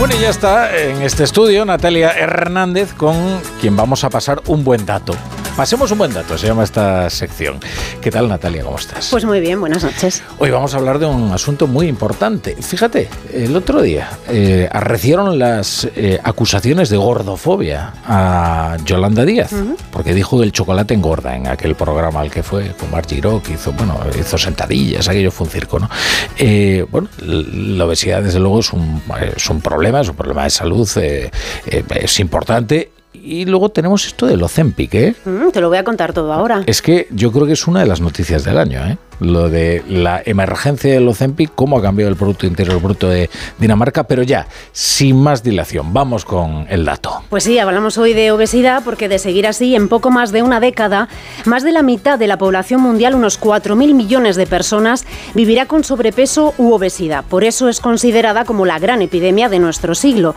Bueno, y ya está en este estudio Natalia Hernández con quien vamos a pasar un buen dato. Pasemos un buen dato, se llama esta sección. ¿Qué tal Natalia? ¿Cómo estás? Pues muy bien, buenas noches. Hoy vamos a hablar de un asunto muy importante. Fíjate, el otro día eh, arrecieron las eh, acusaciones de gordofobia a Yolanda Díaz, porque dijo que el chocolate engorda en aquel programa al que fue con Marc Giró, que hizo, bueno, hizo sentadillas, aquello fue un circo, ¿no? Eh, bueno, la obesidad desde luego es un, es un problema, es un problema de salud, es importante. Y luego tenemos esto del Ozempic, ¿eh? Mm, te lo voy a contar todo ahora. Es que yo creo que es una de las noticias del año, ¿eh? Lo de la emergencia del Ozempic, cómo ha cambiado el Producto Interior Bruto de Dinamarca, pero ya, sin más dilación, vamos con el dato. Pues sí, hablamos hoy de obesidad porque de seguir así, en poco más de una década, más de la mitad de la población mundial, unos 4.000 millones de personas, vivirá con sobrepeso u obesidad. Por eso es considerada como la gran epidemia de nuestro siglo.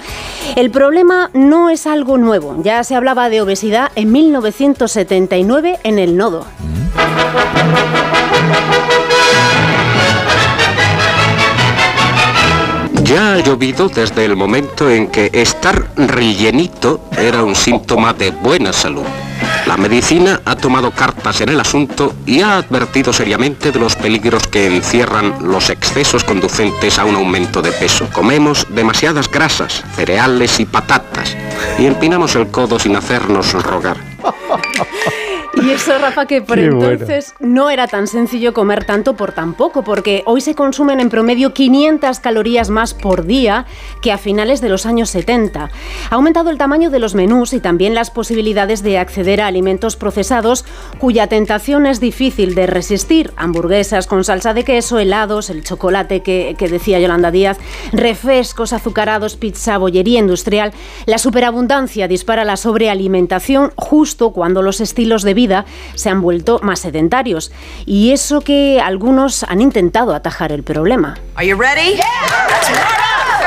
El problema no es algo nuevo. Ya se hablaba de obesidad en 1979 en el Nodo. Ya ha llovido desde el momento en que estar rellenito era un síntoma de buena salud. La medicina ha tomado cartas en el asunto y ha advertido seriamente de los peligros que encierran los excesos conducentes a un aumento de peso. Comemos demasiadas grasas, cereales y patatas y empinamos el codo sin hacernos rogar. Y eso, Rafa, que por Qué bueno. entonces no era tan sencillo comer tanto por tan poco, porque hoy se consumen en promedio 500 calorías más por día que a finales de los años 70. Ha aumentado el tamaño de los menús y también las posibilidades de acceder a alimentos procesados cuya tentación es difícil de resistir. Hamburguesas con salsa de queso, helados, el chocolate que, que decía Yolanda Díaz, refrescos azucarados, pizza, bollería industrial. La superabundancia dispara la sobrealimentación justo cuando los estilos de vida se han vuelto más sedentarios. Y eso que algunos han intentado atajar el problema. Are you ready?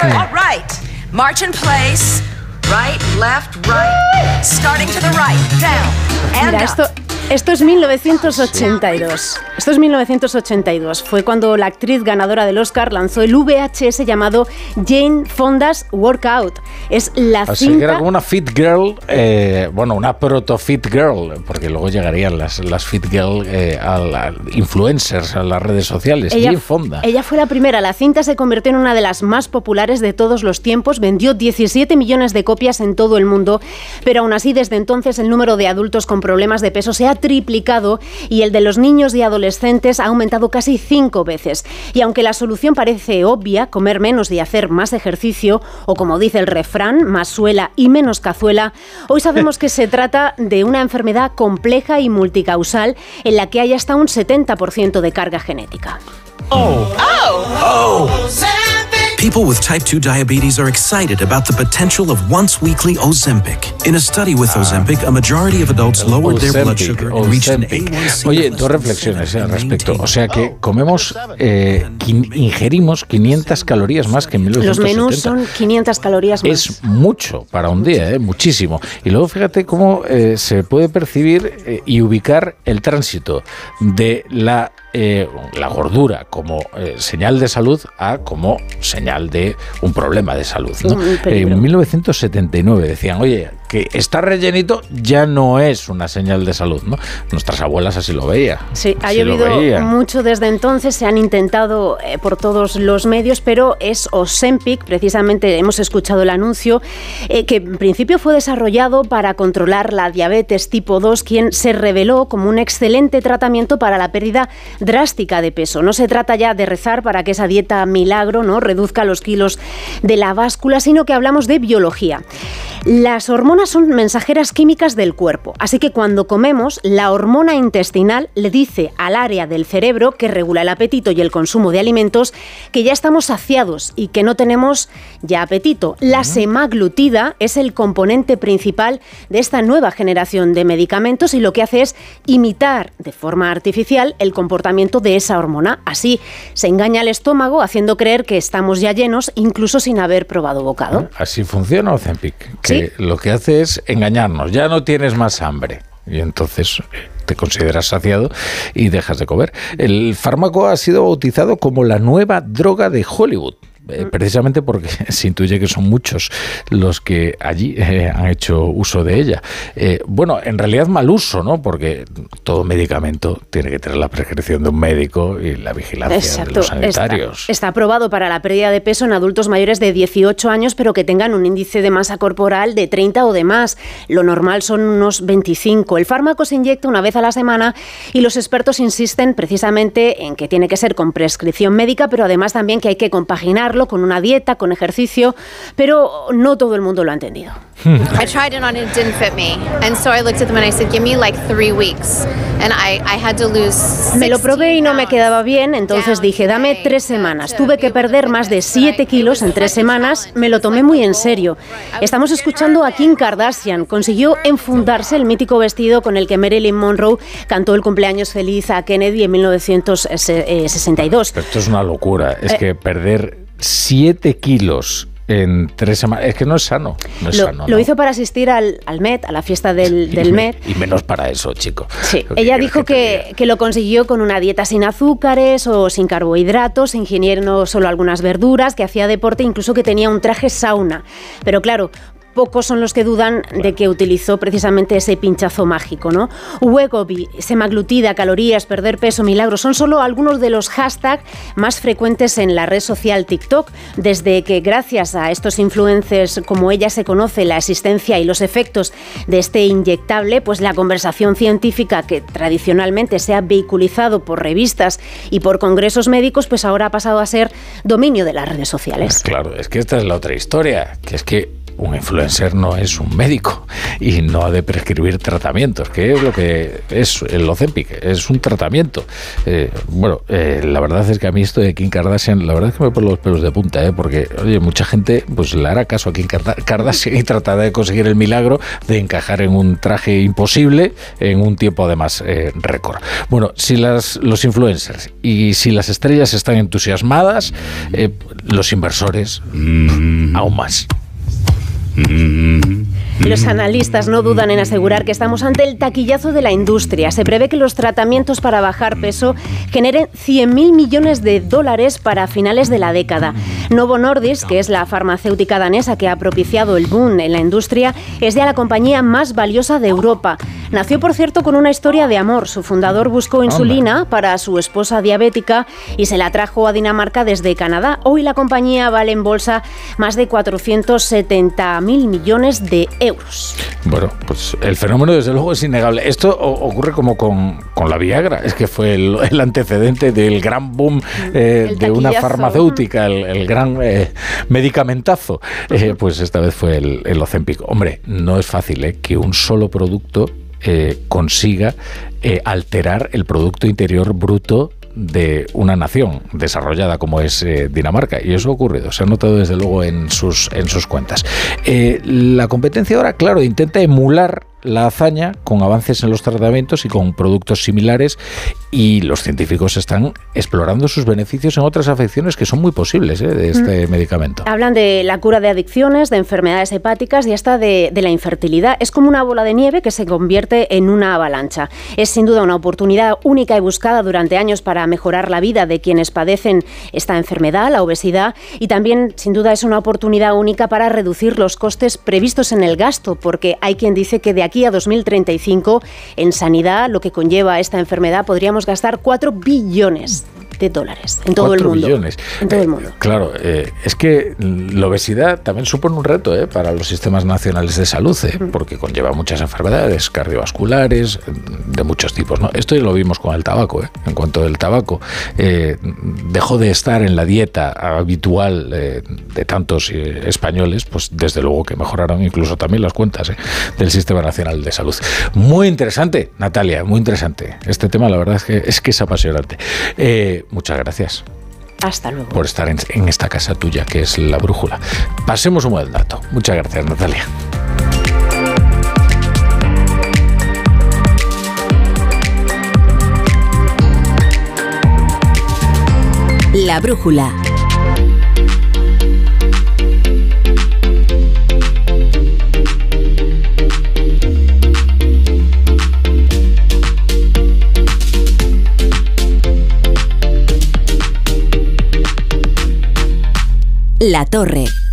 All right. March in place. Right, left, right. Starting to the right. Down. And Mira, esto, esto es 1982. Esto es 1982. Fue cuando la actriz ganadora del Oscar lanzó el VHS llamado Jane Fonda's Workout. Es la Así que era cinta como una fit girl, eh, bueno, una proto fit girl, porque luego llegarían las, las fit girl eh, a influencers a las redes sociales. Jane Fonda. ella fue la primera. La cinta se convirtió en una de las más populares de todos los tiempos. Vendió 17 millones de copias en todo el mundo. Pero aún así, desde entonces, el número de adultos con problemas de peso se ha triplicado y el de los niños y adolescentes ha aumentado casi cinco veces. Y aunque la solución parece obvia, comer menos y hacer más ejercicio, o como dice el refrán, más suela y menos cazuela, hoy sabemos que se trata de una enfermedad compleja y multicausal en la que hay hasta un 70% de carga genética. Oh. Oh. People with type 2 diabetes are excited about the potential of once weekly Ozempic. In a study with Ozempic, a majority of adults lowered their blood sugar and reached an Ozempic. A1C Oye, dos reflexiones eh, al respecto. O sea que comemos, eh, quin- ingerimos 500 calorías más que en Los 1970. menús son 500 calorías más. Es mucho para un día, ¿eh? muchísimo. Y luego fíjate cómo eh, se puede percibir eh, y ubicar el tránsito de la, eh, la gordura como eh, señal de salud a como señal de un problema de salud. ¿no? En 1979 decían, oye, que está rellenito ya no es una señal de salud. ¿no? Nuestras abuelas así lo veían. Sí, ha llovido mucho desde entonces, se han intentado eh, por todos los medios, pero es Ozempic, precisamente hemos escuchado el anuncio, eh, que en principio fue desarrollado para controlar la diabetes tipo 2, quien se reveló como un excelente tratamiento para la pérdida drástica de peso. No se trata ya de rezar para que esa dieta milagro no reduzca los kilos de la báscula, sino que hablamos de biología. Las hormonas son mensajeras químicas del cuerpo, así que cuando comemos, la hormona intestinal le dice al área del cerebro que regula el apetito y el consumo de alimentos que ya estamos saciados y que no tenemos ya apetito. La semaglutida es el componente principal de esta nueva generación de medicamentos y lo que hace es imitar de forma artificial el comportamiento de esa hormona. Así se engaña al estómago haciendo creer que estamos ya llenos incluso sin haber probado bocado. Así funciona Ozempic, que lo que hace es engañarnos. Ya no tienes más hambre. Y entonces eh, te consideras saciado y dejas de comer. El fármaco ha sido bautizado como la nueva droga de Hollywood. Eh, precisamente porque se intuye que son muchos los que allí eh, han hecho uso de ella. Eh, bueno, en realidad mal uso, ¿no? Porque todo medicamento tiene que tener la prescripción de un médico y la vigilancia de los sanitarios. Está, está aprobado para la pérdida de peso en adultos mayores de 18 años, pero que tengan un índice de masa corporal de 30 o de más. Lo normal son unos 25. El fármaco se inyecta una vez a la semana y los expertos insisten precisamente en que tiene que ser con prescripción médica, pero además también que hay que compaginarlo con una dieta, con ejercicio, pero no todo el mundo lo ha entendido. I tried it on and it didn't fit me. And so I looked at them and I said, give me like three weeks. And I, I had to lose Me lo probé y no me quedaba bien, entonces dije, dame tres semanas. Tuve que perder más de 7 kilos en tres semanas, me lo tomé muy en serio. Estamos escuchando a Kim Kardashian, consiguió enfundarse el mítico vestido con el que Marilyn Monroe cantó el cumpleaños feliz a Kennedy en 1962. Pero esto es una locura. Es Eh. que perder 7 kilos en tres semanas. Es que no es sano. No es Lo, sano. lo ¿no? hizo para asistir al, al Met, a la fiesta del, del Y me- Met. Y menos para eso, chico. Sí, ella dijo que, que lo consiguió con una dieta sin azúcares o sin carbohidratos, ingiriendo solo algunas verduras, que hacía deporte, incluso que tenía un traje sauna. Pero claro, pocos son los que dudan de que utilizó precisamente ese pinchazo mágico, ¿no? Wegovy, semaglutida, calorías, perder peso, milagros, son solo algunos de los hashtags más frecuentes en la red social TikTok, desde que gracias a estos influencers, como ella se conoce, la existencia y los efectos de este inyectable, pues la conversación científica que tradicionalmente se ha vehiculizado por revistas y por congresos médicos, pues ahora ha pasado a ser dominio de las redes sociales. Claro, es que esta es la otra historia, que es que un influencer no es un médico y no ha de prescribir tratamientos, que es lo que es el Ozempic, es un tratamiento. Eh, bueno, eh, la verdad es que a mí esto de Kim Kardashian, la verdad es que me pone los pelos de punta, ¿eh? porque, oye, mucha gente pues le hará caso a Kim Kardashian y tratará de conseguir el milagro de encajar en un traje imposible en un tiempo además eh, récord. Bueno, si las, los influencers y si las estrellas están entusiasmadas, los inversores aún más. Mm-hmm. Los analistas no dudan en asegurar que estamos ante el taquillazo de la industria. Se prevé que los tratamientos para bajar peso generen 100.000 millones de dólares para finales de la década. Novo Nordisk, que es la farmacéutica danesa que ha propiciado el boom en la industria, es ya la compañía más valiosa de Europa. Nació, por cierto, con una historia de amor. Su fundador buscó insulina para su esposa diabética y se la trajo a Dinamarca desde Canadá. Hoy la compañía vale en bolsa más de 470 mil millones de euros. Bueno, pues el fenómeno desde luego es innegable. Esto ocurre como con, la Viagra, es que fue el, antecedente del gran boom eh, de una farmacéutica, el, gran eh, medicamentazo. Eh, pues esta vez fue el, el Ozempic. Hombre, no es fácil que un solo producto consiga alterar el Producto Interior Bruto de una nación desarrollada como es eh, Dinamarca. Y eso ha ocurrido, se ha notado desde luego en sus, en sus cuentas. Eh, la competencia ahora, claro, intenta emular la hazaña con avances en los tratamientos y con productos similares y los científicos están explorando sus beneficios en otras afecciones que son muy posibles ¿eh? de este mm. medicamento. Hablan de la cura de adicciones, de enfermedades hepáticas y hasta de, de, la infertilidad. Es como una bola de nieve que se convierte en una avalancha. Es sin duda una oportunidad única y buscada durante años para mejorar la vida de quienes padecen esta enfermedad, la obesidad, y también sin duda es una oportunidad única para reducir los costes previstos en el gasto, porque hay quien dice que de aquí a 2035 en sanidad, lo que conlleva esta enfermedad, podríamos gastar 4 billones de dólares en todo el mundo. Billones. En todo el mundo. claro, eh, es que la obesidad también supone un reto eh, para los sistemas nacionales de salud, eh, porque conlleva muchas enfermedades cardiovasculares de muchos tipos. ¿no? Esto ya lo vimos con el tabaco. En cuanto el tabaco dejó de estar en la dieta habitual de tantos españoles, pues desde luego que mejoraron incluso también las cuentas del Sistema Nacional de Salud. Muy interesante, Natalia, muy interesante. Este tema, la verdad es que es, que es apasionante muchas gracias. Hasta luego. Por estar en, esta casa tuya, que es la brújula. Pasemos un buen dato. Muchas gracias, Natalia. La brújula. La Torre.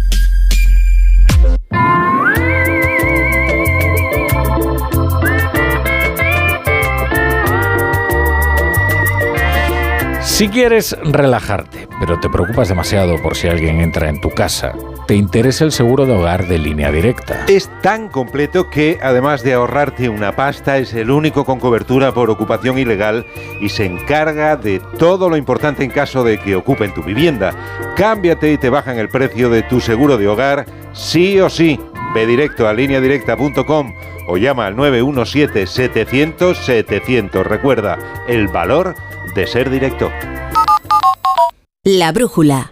Si quieres relajarte, pero te preocupas demasiado por si alguien entra en tu casa, te interesa el seguro de hogar de línea directa. Es tan completo que, además de ahorrarte una pasta, es el único con cobertura por ocupación ilegal y se encarga de todo lo importante en caso de que ocupen tu vivienda. Cámbiate y te bajan el precio de tu seguro de hogar, sí o sí. Ve directo a lineadirecta.com o llama al 917-700-700. Recuerda, el valor de ser directo. La brújula.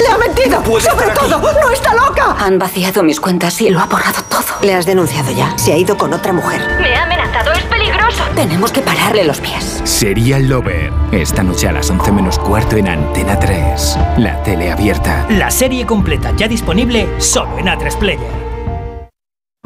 ¡Le ha mentido! ¡Sobre todo! ¡No está loca! Han vaciado mis cuentas y lo ha borrado todo. Le has denunciado ya. Se ha ido con otra mujer. Me ha amenazado, es peligroso. Tenemos que pararle los pies. Serial Lover. Esta noche a las 11 menos cuarto en Antena 3. La tele abierta. La serie completa ya disponible solo en A3 Player.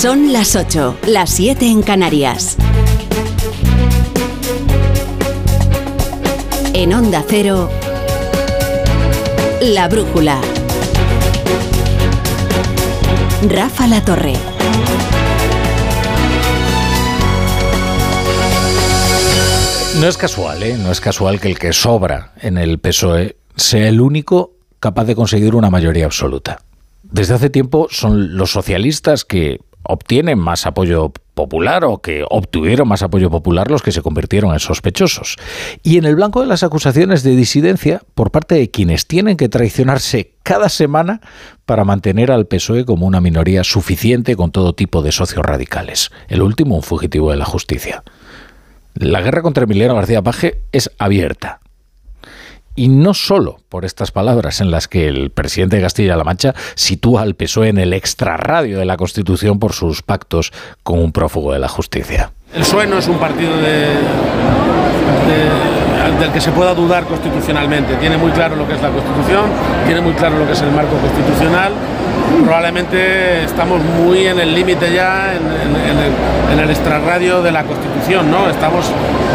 Son las 8, las 7 en Canarias. En Onda Cero, La Brújula. Rafa La Torre. No es casual, ¿eh? No es casual que el que sobra en el PSOE sea el único capaz de conseguir una mayoría absoluta. Desde hace tiempo son los socialistas que obtienen más apoyo popular o que obtuvieron más apoyo popular los que se convirtieron en sospechosos. Y en el blanco de las acusaciones de disidencia por parte de quienes tienen que traicionarse cada semana para mantener al PSOE como una minoría suficiente con todo tipo de socios radicales. El último, un fugitivo de la justicia. La guerra contra Emiliano García Paje es abierta y no solo por estas palabras en las que el presidente de Castilla-La Mancha sitúa al PSOE en el extrarradio de la Constitución por sus pactos con un prófugo de la justicia. El PSOE no es un partido de, de, del que se pueda dudar constitucionalmente. Tiene muy claro lo que es la Constitución, tiene muy claro lo que es el marco constitucional probablemente estamos muy en el límite ya, en, en, el, en, el, extrarradio de la Constitución, ¿no? Estamos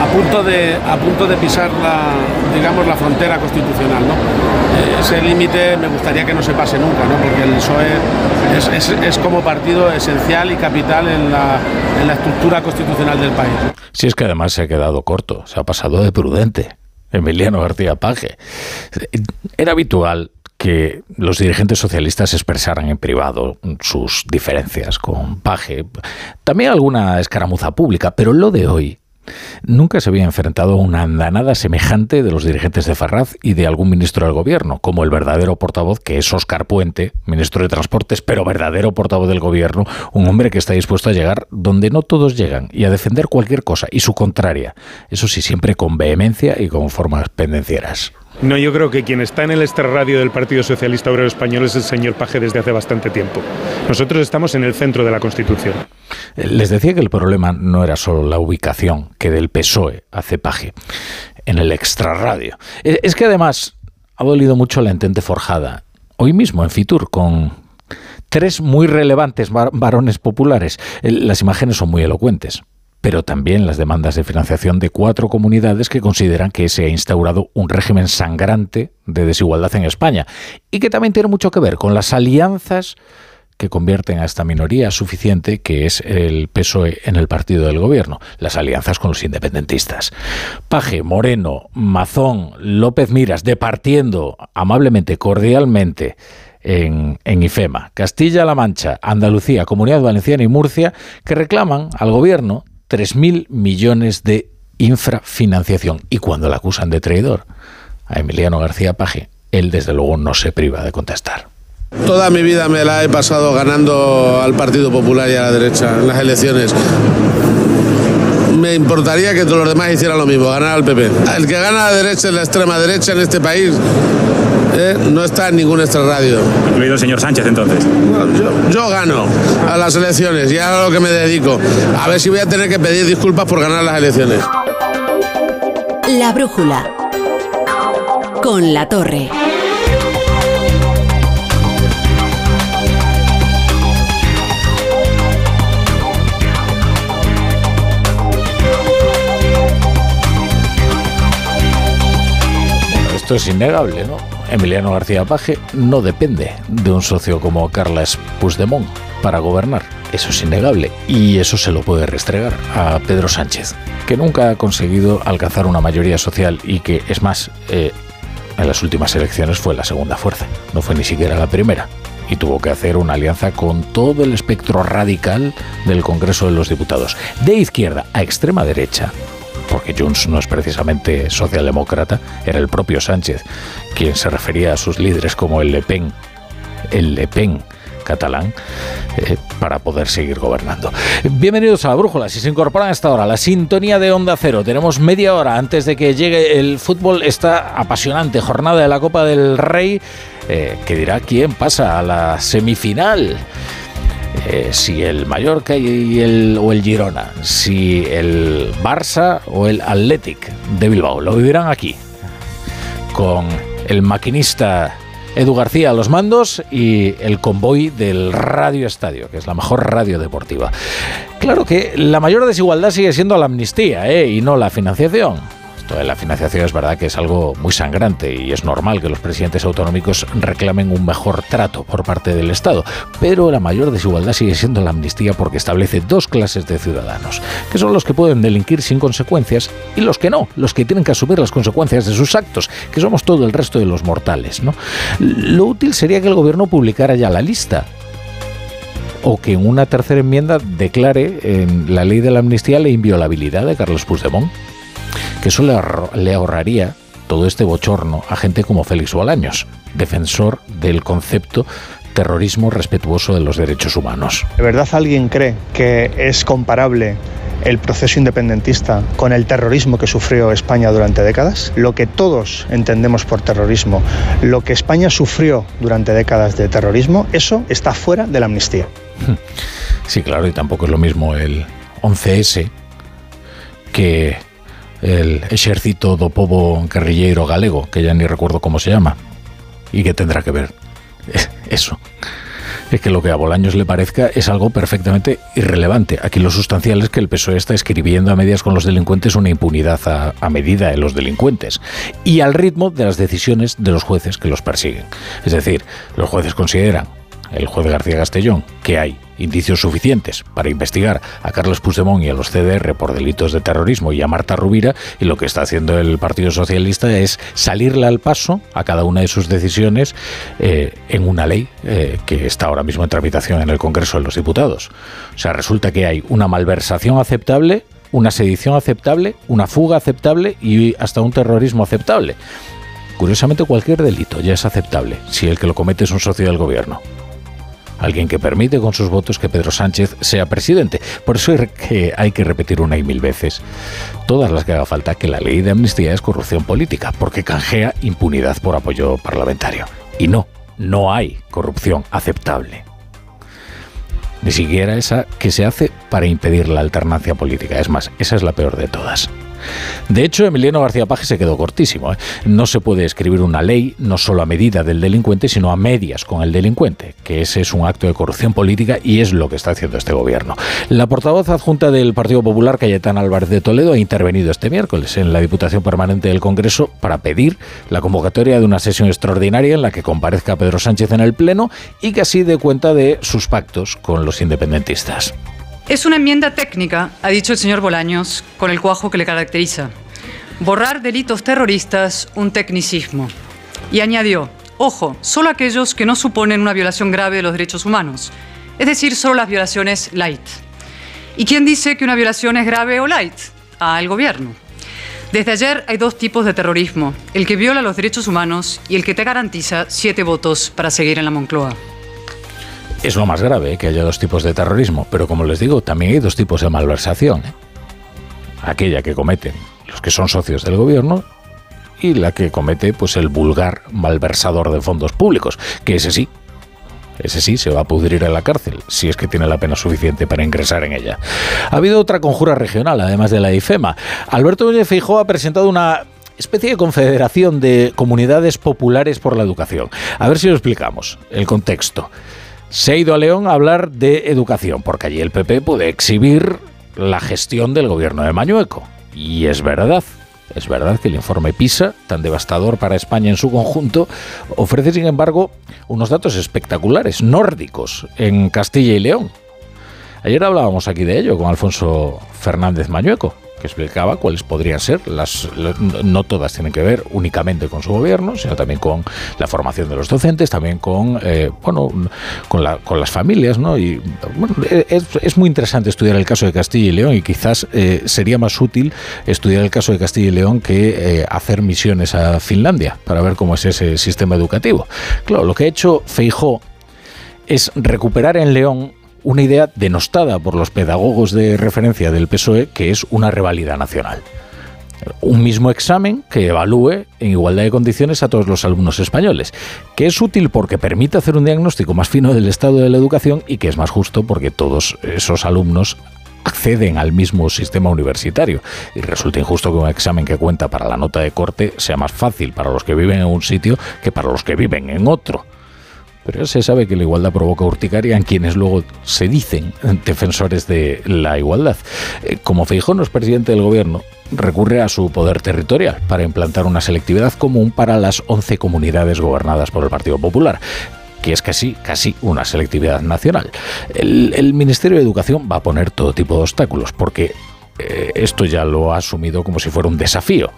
a punto de, a punto de pisar la, digamos, la frontera constitucional, ¿no? Eh, ese límite me gustaría que no se pase nunca, ¿no? Porque el PSOE es, es, es como partido esencial y capital en la, en la estructura constitucional del país. Si es que además se ha quedado corto, se ha pasado de prudente. Emiliano García Paje. Era habitual que los dirigentes socialistas expresaran en privado sus diferencias con Paje. También alguna escaramuza pública, pero lo de hoy Nunca se había enfrentado a una andanada semejante de los dirigentes de Ferraz y de algún ministro del gobierno, como el verdadero portavoz que es Óscar Puente, ministro de Transportes, pero verdadero portavoz del gobierno, un hombre que está dispuesto a llegar donde no todos llegan y a defender cualquier cosa y su contraria, eso sí, siempre con vehemencia y con formas pendencieras. No, yo creo que quien está en el extrarradio del Partido Socialista Obrero Español es el señor Paje desde hace bastante tiempo. Nosotros estamos en el centro de la Constitución. Les decía que el problema no era solo la ubicación que del PSOE hace Paje en el extrarradio. Es que además ha dolido mucho la entente forjada hoy mismo en Fitur con tres muy relevantes varones populares. Las imágenes son muy elocuentes pero también las demandas de financiación de cuatro comunidades que consideran que se ha instaurado un régimen sangrante de desigualdad en España y que también tiene mucho que ver con las alianzas que convierten a esta minoría suficiente que es el PSOE en el partido del gobierno, las alianzas con los independentistas. Paje, Moreno, Mazón, López Miras, departiendo amablemente, cordialmente en, en, IFEMA, Castilla-La Mancha, Andalucía, Comunidad Valenciana y Murcia, que reclaman al gobierno 3.000 millones de infrafinanciación. Y cuando la acusan de traidor a Emiliano García Paje, él desde luego no se priva de contestar. Toda mi vida me la he pasado ganando al Partido Popular y a la derecha en las elecciones. Me importaría que todos los demás hicieran lo mismo, ganar al PP. El que gana a la derecha es la extrema derecha en este país ¿eh? no está en ningún extrarradio. Incluido el señor Sánchez entonces. yo, yo, gano a las elecciones y a lo que me dedico. A ver si voy a tener que pedir disculpas por ganar las elecciones. La brújula. Con la torre. Esto es innegable, ¿no? Emiliano García Paje no depende de un socio como Carles Puigdemont para gobernar. Eso es innegable. Y eso se lo puede restregar a Pedro Sánchez, que nunca ha conseguido alcanzar una mayoría social y que, es más, eh, en las últimas elecciones fue la segunda fuerza, no fue ni siquiera la primera. Y tuvo que hacer una alianza con todo el espectro radical del Congreso de los Diputados, de izquierda a extrema derecha, porque Junts no es precisamente socialdemócrata, era el propio Sánchez quien se refería a sus líderes como el Le Pen, el Le Pen catalán eh, para poder seguir gobernando. Bienvenidos a la Brújula. Si se incorporan a esta hora, la sintonía de Onda Cero. Tenemos media hora antes de que llegue el fútbol. Esta apasionante jornada de la Copa del Rey eh, que dirá quién pasa a la semifinal. Eh, si el Mallorca y el, o el Girona, si el Barça o el Athletic de Bilbao. Lo vivirán aquí con el maquinista Edu García a los mandos y el convoy del Radio Estadio, que es la mejor radio deportiva. Claro que la mayor desigualdad sigue siendo la amnistía ¿eh? y no la financiación. La financiación es verdad que es algo muy sangrante y es normal que los presidentes autonómicos reclamen un mejor trato por parte del Estado, pero la mayor desigualdad sigue siendo la amnistía porque establece dos clases de ciudadanos, que son los que pueden delinquir sin consecuencias y los que no, los que tienen que asumir las consecuencias de sus actos, que somos todo el resto de los mortales. ¿no? Lo útil sería que el gobierno publicara ya la lista o que en una tercera enmienda declare en la ley de la amnistía la inviolabilidad de Carlos Puigdemont que eso le, ahorraría todo este bochorno a gente como Félix Bolaños, defensor del concepto terrorismo respetuoso de los derechos humanos. ¿De verdad alguien cree que es comparable el proceso independentista con el terrorismo que sufrió España durante décadas? Lo que todos entendemos por terrorismo, lo que España sufrió durante décadas de terrorismo, eso está fuera de la amnistía. Sí, claro, y tampoco es lo mismo el 11S que el ejército do povo guerrillero galego, que ya ni recuerdo cómo se llama. ¿Y qué tendrá que ver eso? Es que lo que a Bolaños le parezca es algo perfectamente irrelevante. Aquí lo sustancial es que el PSOE está escribiendo a medias con los delincuentes una impunidad a, a, medida de los delincuentes y al ritmo de las decisiones de los jueces que los persiguen. Es decir, los jueces consideran el juez García Castellón, que hay indicios suficientes para investigar a Carlos Puigdemont y a los CDR por delitos de terrorismo y a Marta Rubira, y lo que está haciendo el Partido Socialista es salirle al paso a cada una de sus decisiones eh, en una ley eh, que está ahora mismo en tramitación en el Congreso de los Diputados. O sea, resulta que hay una malversación aceptable, una sedición aceptable, una fuga aceptable y hasta un terrorismo aceptable. Curiosamente, cualquier delito ya es aceptable si el que lo comete es un socio del gobierno alguien que permite con sus votos que Pedro Sánchez sea presidente. Por eso hay que repetir una y mil veces, todas las que haga falta, que la ley de amnistía es corrupción política, porque canjea impunidad por apoyo parlamentario. Y no, no hay corrupción aceptable. Ni siquiera esa que se hace para impedir la alternancia política. Es más, esa es la peor de todas. De hecho, Emiliano García Paje se quedó cortísimo. ¿eh? No se puede escribir una ley no solo a medida del delincuente, sino a medias con el delincuente, que ese es un acto de corrupción política y es lo que está haciendo este gobierno. La portavoz adjunta del Partido Popular, Cayetana Álvarez de Toledo, ha intervenido este miércoles en la Diputación Permanente del Congreso para pedir la convocatoria de una sesión extraordinaria en la que comparezca Pedro Sánchez en el Pleno y que así dé cuenta de sus pactos con los independentistas. Es una enmienda técnica, ha dicho el señor Bolaños, con el cuajo que le caracteriza. Borrar delitos terroristas, un tecnicismo. Y añadió, ojo, solo aquellos que no suponen una violación grave de los derechos humanos, es decir, solo las violaciones light. ¿Y quién dice que una violación es grave o light? Ah, el gobierno. Desde ayer hay dos tipos de terrorismo, el que viola los derechos humanos y el que te garantiza siete votos para seguir en la Moncloa. Es lo más grave ¿eh? que haya dos tipos de terrorismo, pero como les digo, también hay dos tipos de malversación. ¿eh? Aquella que cometen los que son socios del gobierno y la que comete pues el vulgar malversador de fondos públicos, que ese sí, ese sí se va a pudrir en la cárcel, si es que tiene la pena suficiente para ingresar en ella. Ha habido otra conjura regional, además de la IFEMA. Alberto Núñez Feijóo ha presentado una especie de confederación de comunidades populares por la educación. A ver si lo explicamos, el contexto se ha ido a León a hablar de educación, porque allí el PP puede exhibir la gestión del gobierno de Mañueco. Y es verdad, Es verdad que el informe PISA, tan devastador para España en su conjunto, ofrece, sin embargo, unos datos espectaculares, nórdicos, en Castilla y León. Ayer hablábamos aquí de ello con Alfonso Fernández Mañueco que explicaba cuáles podrían ser las, no todas tienen que ver únicamente con su gobierno, sino también con la formación de los docentes, también con eh, bueno con, las familias, ¿no? Y es, muy interesante estudiar el caso de Castilla y León y quizás eh, sería más útil estudiar el caso de Castilla y León que eh, hacer misiones a Finlandia para ver cómo es ese sistema educativo. Claro, lo que ha hecho Feijó es recuperar en León una idea denostada por los pedagogos de referencia del PSOE, que es una rivalidad nacional. Un mismo examen que evalúe en igualdad de condiciones a todos los alumnos españoles, que es útil porque permite hacer un diagnóstico más fino del estado de la educación y que es más justo porque todos esos alumnos acceden al mismo sistema universitario y resulta injusto que un examen que cuenta para la nota de corte sea más fácil para los que viven en un sitio que para los que viven en otro. Pero se sabe que la igualdad provoca urticaria en quienes luego se dicen defensores de la igualdad. Eh, como Feijón no es presidente del gobierno, recurre a su poder territorial para implantar una selectividad común para las 11 comunidades gobernadas por el Partido Popular que es casi, casi una selectividad nacional. El, Ministerio de Educación va a poner todo tipo de obstáculos, porque eh, esto ya lo ha asumido como si fuera un desafío.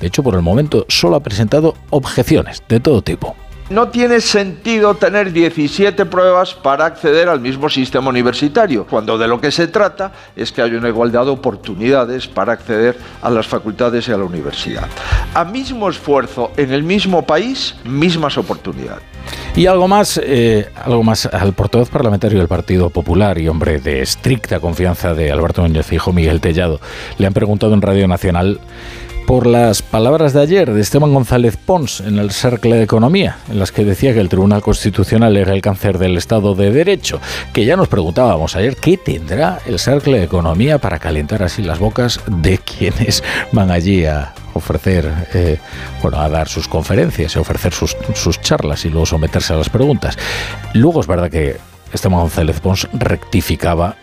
De hecho, por el momento solo ha presentado objeciones de todo tipo. No tiene sentido tener 17 pruebas para acceder al mismo sistema universitario, cuando de lo que se trata es que haya una igualdad de oportunidades para acceder a las facultades y a la universidad. A mismo esfuerzo en el mismo país, mismas oportunidades. Y algo más, eh, algo más al portavoz parlamentario del Partido Popular y hombre de estricta confianza de Alberto Núñez Fijo, Miguel Tellado, le han preguntado en Radio Nacional por las palabras de ayer de Esteban González Pons en el Cercle de Economía, en las que decía que el Tribunal Constitucional era el cáncer del Estado de Derecho, que ya nos preguntábamos ayer qué tendrá el Cercle de Economía para calentar así las bocas de quienes van allí a ofrecer, eh, bueno, a dar sus conferencias y ofrecer sus, sus charlas y luego someterse a las preguntas. Luego es verdad que Esteban González Pons rectificaba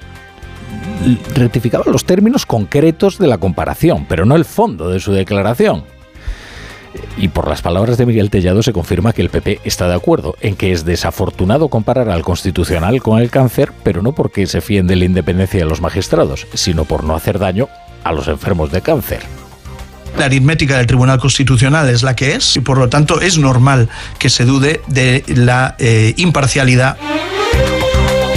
rectificaba los términos concretos de la comparación, pero no el fondo de su declaración. Y por las palabras de Miguel Tellado se confirma que el PP está de acuerdo en que es desafortunado comparar al constitucional con el cáncer, pero no porque se fíen de la independencia de los magistrados, sino por no hacer daño a los enfermos de cáncer. La aritmética del Tribunal Constitucional es la que es y por lo tanto es normal que se dude de la eh, imparcialidad.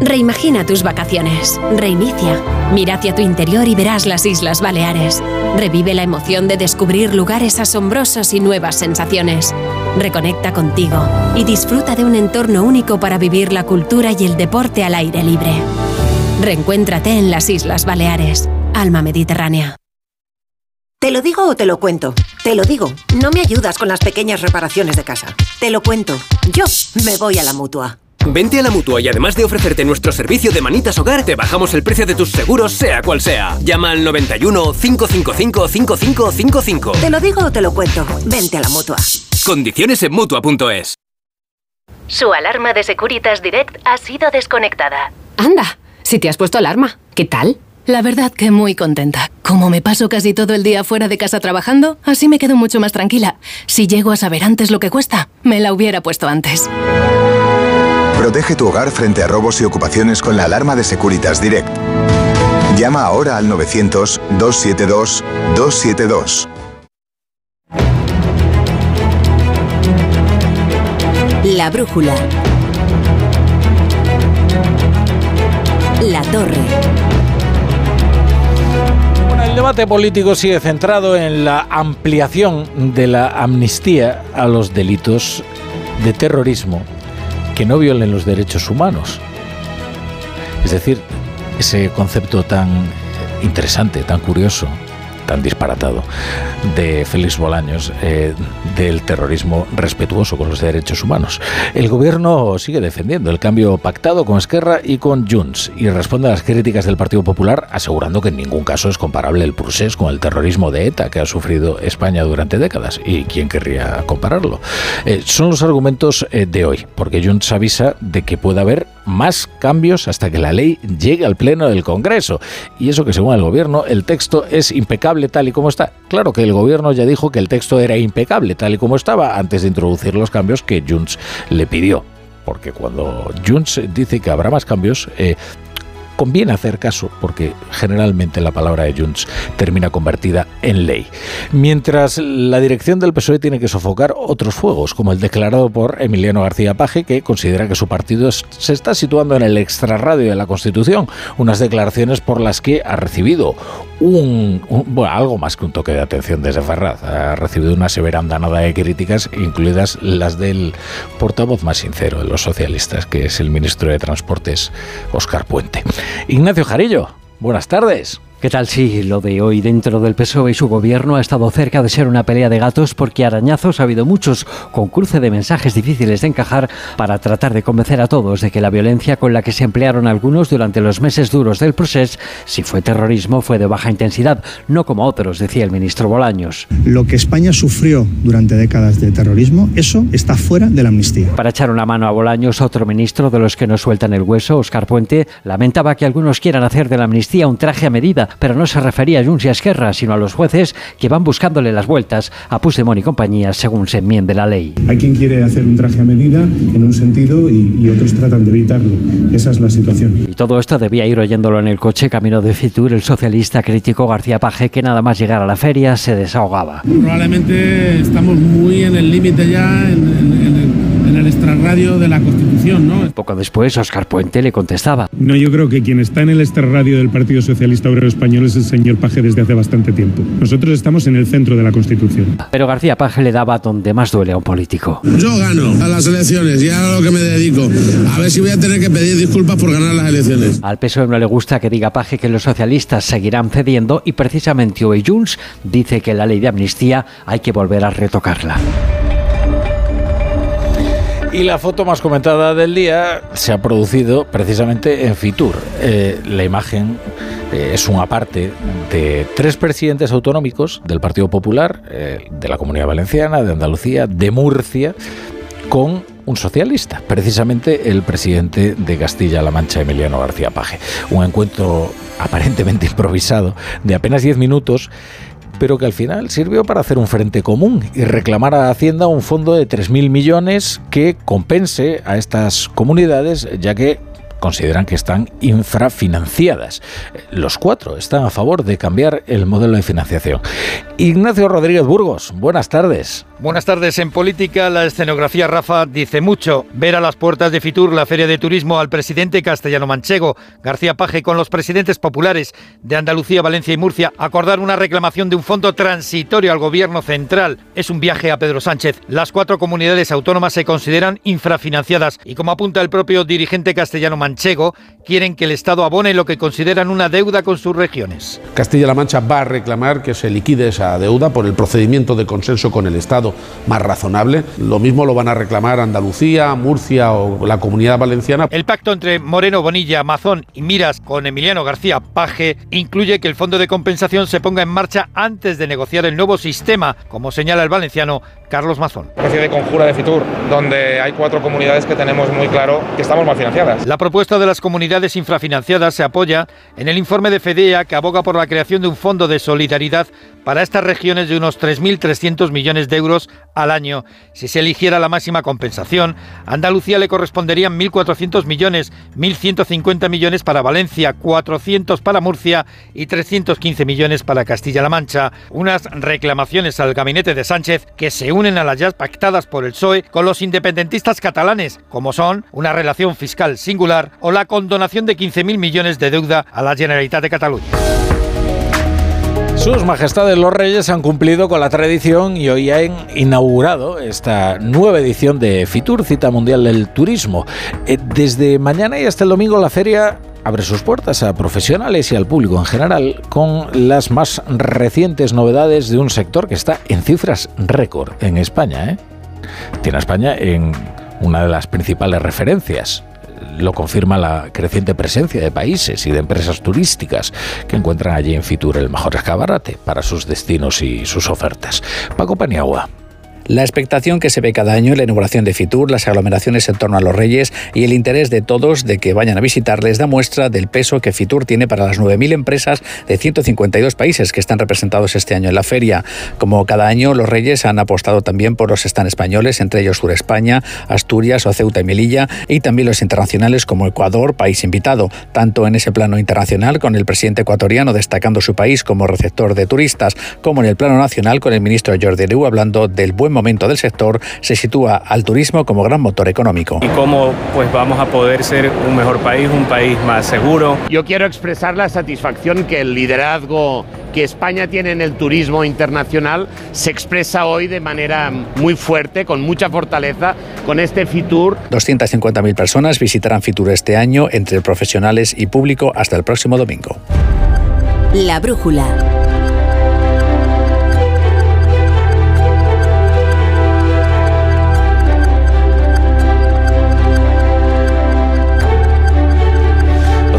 Reimagina tus vacaciones. Reinicia. Mira hacia tu interior y verás las Islas Baleares. Revive la emoción de descubrir lugares asombrosos y nuevas sensaciones. Reconecta contigo y disfruta de un entorno único para vivir la cultura y el deporte al aire libre. Reencuéntrate en las Islas Baleares. Alma Mediterránea. ¿Te lo digo o te lo cuento? Te lo digo. No me ayudas con las pequeñas reparaciones de casa. Te lo cuento. Yo me voy a la mutua. Vente a la mutua y además de ofrecerte nuestro servicio de manitas hogar, te bajamos el precio de tus seguros, sea cual sea. Llama al 91 555 5555. Te lo digo o te lo cuento. Vente a la mutua. Condiciones en mutua.es. Su alarma de Securitas Direct ha sido desconectada. Anda, si te has puesto alarma, ¿qué tal? La verdad que muy contenta. Como me paso casi todo el día fuera de casa trabajando, así me quedo mucho más tranquila. Si llego a saber antes lo que cuesta, me la hubiera puesto antes. Protege tu hogar frente a robos y ocupaciones con la alarma de Securitas Direct. Llama ahora al 900-272-272. La brújula. La torre. el debate político sigue centrado en la ampliación de la amnistía a los delitos de terrorismo que no violen los derechos humanos. Es decir, ese concepto tan interesante, tan curioso, tan disparatado de Félix Bolaños eh, del terrorismo respetuoso con los derechos humanos. El gobierno sigue defendiendo el cambio pactado con Esquerra y con Junts y responde a las críticas del Partido Popular asegurando que en ningún caso es comparable el procés con el terrorismo de ETA que ha sufrido España durante décadas. ¿Y quién querría compararlo? Eh, son los argumentos eh, de hoy, porque Junts avisa de que puede haber más cambios hasta que la ley llegue al Pleno del Congreso. Y eso que según el gobierno el texto es impecable tal y como está. Claro que el gobierno ya dijo que el texto era impecable tal y como estaba antes de introducir los cambios que Junts le pidió porque cuando Junts dice que habrá más cambios, eh, conviene hacer caso porque generalmente la palabra de Junts termina convertida en ley. Mientras la dirección del PSOE tiene que sofocar otros fuegos, como el declarado por Emiliano García Paje, que considera que su partido se está situando en el extrarradio de la Constitución, unas declaraciones por las que ha recibido un, bueno, algo más que un toque de atención desde Ferraz. Ha recibido una severa andanada de críticas, incluidas las del portavoz más sincero de los socialistas, que es el ministro de Transportes, Óscar Puente. Ignacio Jarillo, buenas tardes. ¿Qué tal? Sí, lo de hoy dentro del PSOE y su gobierno ha estado cerca de ser una pelea de gatos porque arañazos ha habido muchos, con cruce de mensajes difíciles de encajar para tratar de convencer a todos de que la violencia con la que se emplearon algunos durante los meses duros del proceso, si fue terrorismo, fue de baja intensidad, no como otros, decía el ministro Bolaños. Lo que España sufrió durante décadas de terrorismo, eso está fuera de la amnistía. Para echar una mano a Bolaños, otro ministro de los que no sueltan el hueso, Oscar Puente, lamentaba que algunos quieran hacer de la amnistía un traje a medida pero no se refería a Junts y a Esquerra, sino a los jueces que van buscándole las vueltas a Puigdemont y compañía según se enmiende la ley. Hay quien quiere hacer un traje a medida en un sentido y, y otros tratan de evitarlo. Esa es la situación. Y todo esto debía ir oyéndolo en el coche camino de Fitur el socialista crítico García Paje, que nada más llegar a la feria se desahogaba. Probablemente estamos muy en el límite ya, en, en, en el en el extrarradio de la Constitución, ¿no? Poco después, Oscar Puente le contestaba. No, yo creo que quien está en el extrarradio del Partido Socialista Obrero Español es el señor Paje desde hace bastante tiempo. Nosotros estamos en el centro de la Constitución. Pero García Paje le daba donde más duele a un político. Yo gano a las elecciones y a lo que me dedico. A ver si voy a tener que pedir disculpas por ganar las elecciones. Al PSOE no le gusta que diga Paje que los socialistas seguirán cediendo y precisamente hoy Junts dice que la ley de amnistía hay que volver a retocarla. Y la foto más comentada del día se ha producido precisamente en Fitur. Eh, la imagen eh, es una parte de tres presidentes autonómicos del Partido Popular, eh, de la Comunidad Valenciana, de Andalucía, de Murcia, con un socialista, precisamente el presidente de Castilla-La Mancha, Emiliano García Paje. Un encuentro aparentemente improvisado de apenas 10 minutos pero que al final sirvió para hacer un frente común y reclamar a Hacienda un fondo de 3.000 millones que compense a estas comunidades, ya que consideran que están infrafinanciadas. Los cuatro están a favor de cambiar el modelo de financiación. Ignacio Rodríguez Burgos, buenas tardes. Buenas tardes. En política, la escenografía Rafa dice mucho. Ver a las puertas de Fitur, la feria de turismo, al presidente castellano-manchego, García Paje, con los presidentes populares de Andalucía, Valencia y Murcia, acordar una reclamación de un fondo transitorio al gobierno central. Es un viaje a Pedro Sánchez. Las cuatro comunidades autónomas se consideran infrafinanciadas y, como apunta el propio dirigente quieren que el Estado abone lo que consideran una deuda con sus regiones. Castilla-La Mancha va a reclamar que se liquide esa deuda por el procedimiento de consenso con el Estado más razonable. Lo mismo lo van a reclamar Andalucía, Murcia o la Comunidad Valenciana. El pacto entre Moreno Bonilla, Mazón y Miras con Emiliano García Paje incluye que el fondo de compensación se ponga en marcha antes de negociar el nuevo sistema, como señala el valenciano Carlos Mazón. Una especie de conjura de Fitur, donde hay cuatro comunidades que tenemos muy claro que estamos mal financiadas. La propuesta de las comunidades infrafinanciadas se apoya en el informe de FEDEA que aboga por la creación de un fondo de solidaridad para estas regiones de unos 3.300 millones de euros al año. Si se eligiera la máxima compensación, a Andalucía le corresponderían 1.400 millones, 1.150 millones para Valencia, 400 para Murcia y 315 millones para Castilla-La Mancha. Unas reclamaciones al gabinete de Sánchez que se unen a las ya pactadas por el PSOE con los independentistas catalanes, como son una relación fiscal singular o la condonación de 15.000 millones de deuda a la Generalitat de Cataluña. Sus Majestades los Reyes han cumplido con la tradición y hoy han inaugurado esta nueva edición de Fitur, Cita Mundial del Turismo. Eh, desde mañana y hasta el domingo la feria abre sus puertas a profesionales y al público en general con las más recientes novedades de un sector que está en cifras récord en España. ¿eh? Tiene a España en una de las principales referencias lo confirma la creciente presencia de países y de empresas turísticas que encuentran allí en Fitur el mejor escaparate para sus destinos y sus ofertas. Paco Paniagua. La expectación que se ve cada año en la inauguración de Fitur, las aglomeraciones en torno a los Reyes y el interés de todos de que vayan a visitarles da muestra del peso que Fitur tiene para las 9.000 empresas de 152 países que están representados este año en la feria. Como cada año, los Reyes han apostado también por los stand españoles, entre ellos Sur España, Asturias o Ceuta y Melilla, y también los internacionales como Ecuador, país invitado, tanto en ese plano internacional con el presidente ecuatoriano destacando su país como receptor de turistas, como en el plano nacional con el ministro Jordi Riu hablando del buen momento del sector, se sitúa al turismo como gran motor económico. Y cómo pues vamos a poder ser un mejor país, un país más seguro. Yo quiero expresar la satisfacción que el liderazgo que España tiene en el turismo internacional se expresa hoy de manera muy fuerte, con mucha fortaleza, con este Fitur. 250.000 personas visitarán Fitur este año, entre profesionales y público, hasta el próximo domingo. La brújula.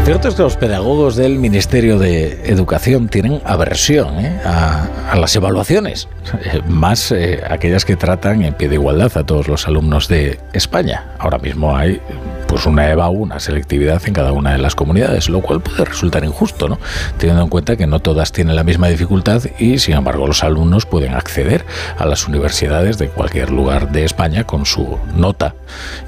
Cierto es que los pedagogos del Ministerio de Educación tienen aversión ¿eh? a, las evaluaciones, eh, más eh, aquellas que tratan en pie de igualdad a todos los alumnos de España. Ahora mismo hay pues una EVA, una selectividad en cada una de las comunidades, lo cual puede resultar injusto, ¿no? Teniendo en cuenta que no todas tienen la misma dificultad y, sin embargo, los alumnos pueden acceder a las universidades de cualquier lugar de España con su nota.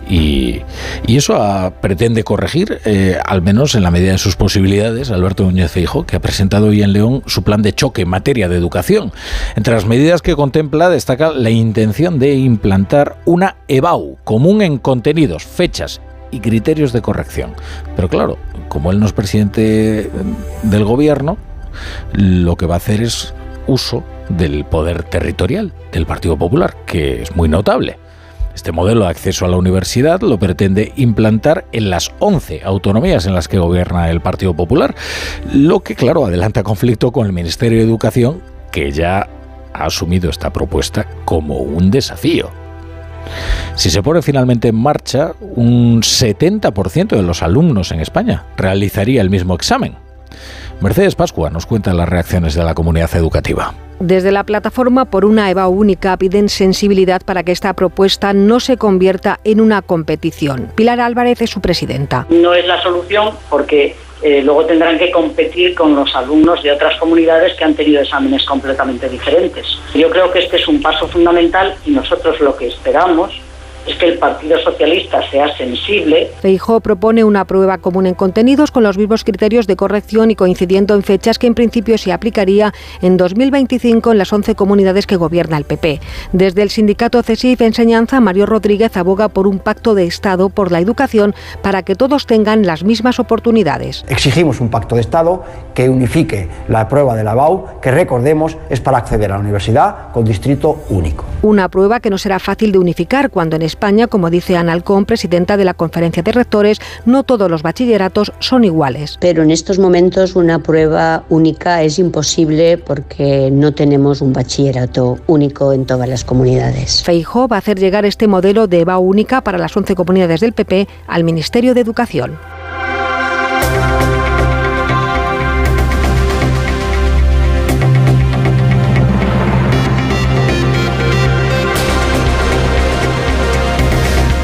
Y, y eso a, pretende corregir, eh, al menos en la medida de sus posibilidades, Alberto Núñez Feijo, que ha presentado hoy en León su plan de choque en materia de educación. Entre las medidas que contempla destaca la intención de implantar una EBAU común en contenidos, fechas y criterios de corrección. Pero claro, como él no es presidente del gobierno, lo que va a hacer es uso del poder territorial del Partido Popular, que es muy notable. Este modelo de acceso a la universidad lo pretende implantar en las 11 autonomías en las que gobierna el Partido Popular, lo que claro adelanta conflicto con el Ministerio de Educación, que ya ha asumido esta propuesta como un desafío. Si se pone finalmente en marcha, un 70% de los alumnos en España realizaría el mismo examen. Mercedes Pascua nos cuenta las reacciones de la comunidad educativa. Desde la plataforma por una EVA única piden sensibilidad para que esta propuesta no se convierta en una competición. Pilar Álvarez es su presidenta. No es la solución porque eh, luego tendrán que competir con los alumnos de otras comunidades que han tenido exámenes completamente diferentes. Yo creo que este es un paso fundamental y nosotros lo que esperamos es que el Partido Socialista sea sensible. Feijó propone una prueba común en contenidos con los mismos criterios de corrección y coincidiendo en fechas que en principio se aplicaría en 2025 en las 11 comunidades que gobierna el PP. Desde el sindicato CESIF Enseñanza, Mario Rodríguez aboga por un pacto de Estado por la educación para que todos tengan las mismas oportunidades. Exigimos un pacto de Estado que unifique la prueba de la BAU, que recordemos es para acceder a la universidad con distrito único. Una prueba que no será fácil de unificar cuando en España, como dice Ana Alcón, presidenta de la Conferencia de Rectores, no todos los bachilleratos son iguales. Pero en estos momentos una prueba única es imposible porque no tenemos un bachillerato único en todas las comunidades. Feijó va a hacer llegar este modelo de EVA única para las 11 comunidades del PP al Ministerio de Educación.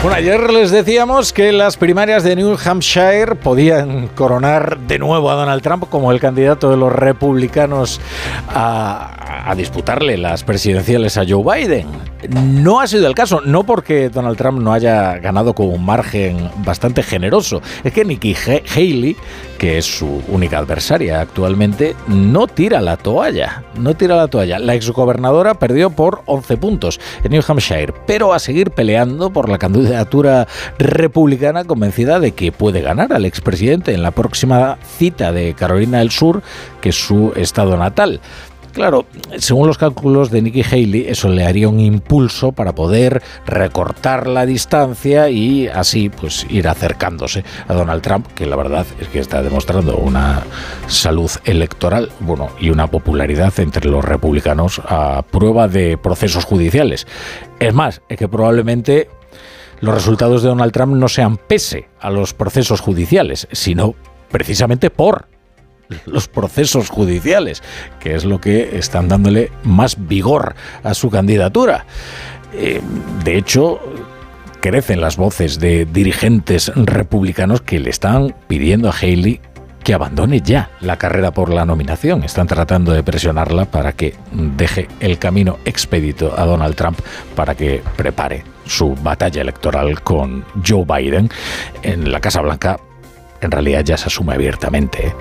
Bueno, ayer les decíamos que las primarias de New Hampshire podían coronar de nuevo a Donald Trump como el candidato de los republicanos a, a, disputarle las presidenciales a Joe Biden. No ha sido el caso, no porque Donald Trump no haya ganado con un margen bastante generoso, es que Nikki Haley, que es su única adversaria actualmente, no tira la toalla, no tira la toalla. La exgobernadora perdió por 11 puntos en New Hampshire, pero a seguir peleando por la candidatura republicana convencida de que puede ganar al expresidente en la próxima cita de Carolina del Sur, que es su estado natal. Claro, según los cálculos de Nikki Haley, eso le haría un impulso para poder recortar la distancia y así pues ir acercándose a Donald Trump, que la verdad es que está demostrando una salud electoral, bueno, y una popularidad entre los republicanos a prueba de procesos judiciales. Es más, es que probablemente los resultados de Donald Trump no sean pese a los procesos judiciales, sino precisamente por los procesos judiciales, que es lo que están dándole más vigor a su candidatura. Eh, de hecho, crecen las voces de dirigentes republicanos que le están pidiendo a Haley que abandone ya la carrera por la nominación. Están tratando de presionarla para que deje el camino expedito a Donald Trump para que prepare su batalla electoral con Joe Biden. En la Casa Blanca, en realidad ya se asume abiertamente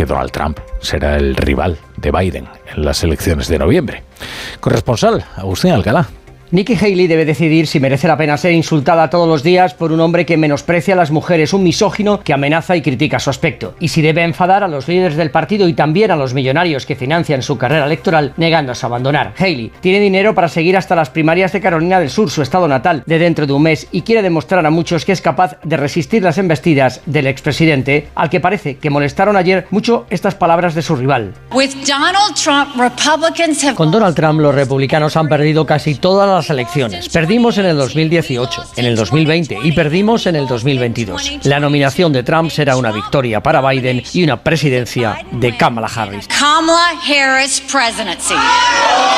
que Donald Trump será el rival de Biden en las elecciones de noviembre. Corresponsal, Agustín Alcalá. Nikki Haley debe decidir si merece la pena ser insultada todos los días por un hombre que menosprecia a las mujeres, un misógino que amenaza y critica su aspecto, y si debe enfadar a los líderes del partido y también a los millonarios que financian su carrera electoral negándose a abandonar. Haley tiene dinero para seguir hasta las primarias de Carolina del Sur, su estado natal, de dentro de un mes, y quiere demostrar a muchos que es capaz de resistir las embestidas del expresidente, al que parece que molestaron ayer mucho estas palabras de su rival. Con Donald Trump los republicanos han perdido casi todas las elecciones. Perdimos en el 2018, en el 2020 y perdimos en el 2022. La nominación de Trump será una victoria para Biden y una presidencia de Kamala Harris.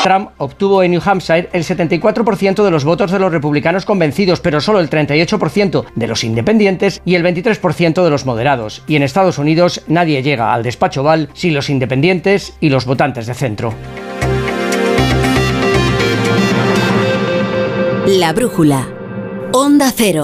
Trump obtuvo en New Hampshire el 74% de los votos de los republicanos convencidos, pero solo el 38% de los independientes y el 23% de los moderados. Y en Estados Unidos nadie llega al despacho Oval sin los independientes y los votantes de centro. La brújula. Onda Cero.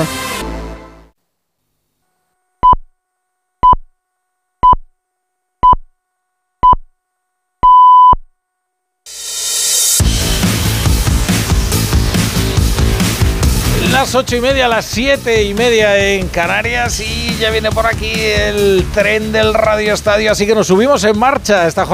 Las ocho y media, las siete y media en Canarias y ya viene por aquí el tren del Radio Estadio, así que nos subimos en marcha esta jornada.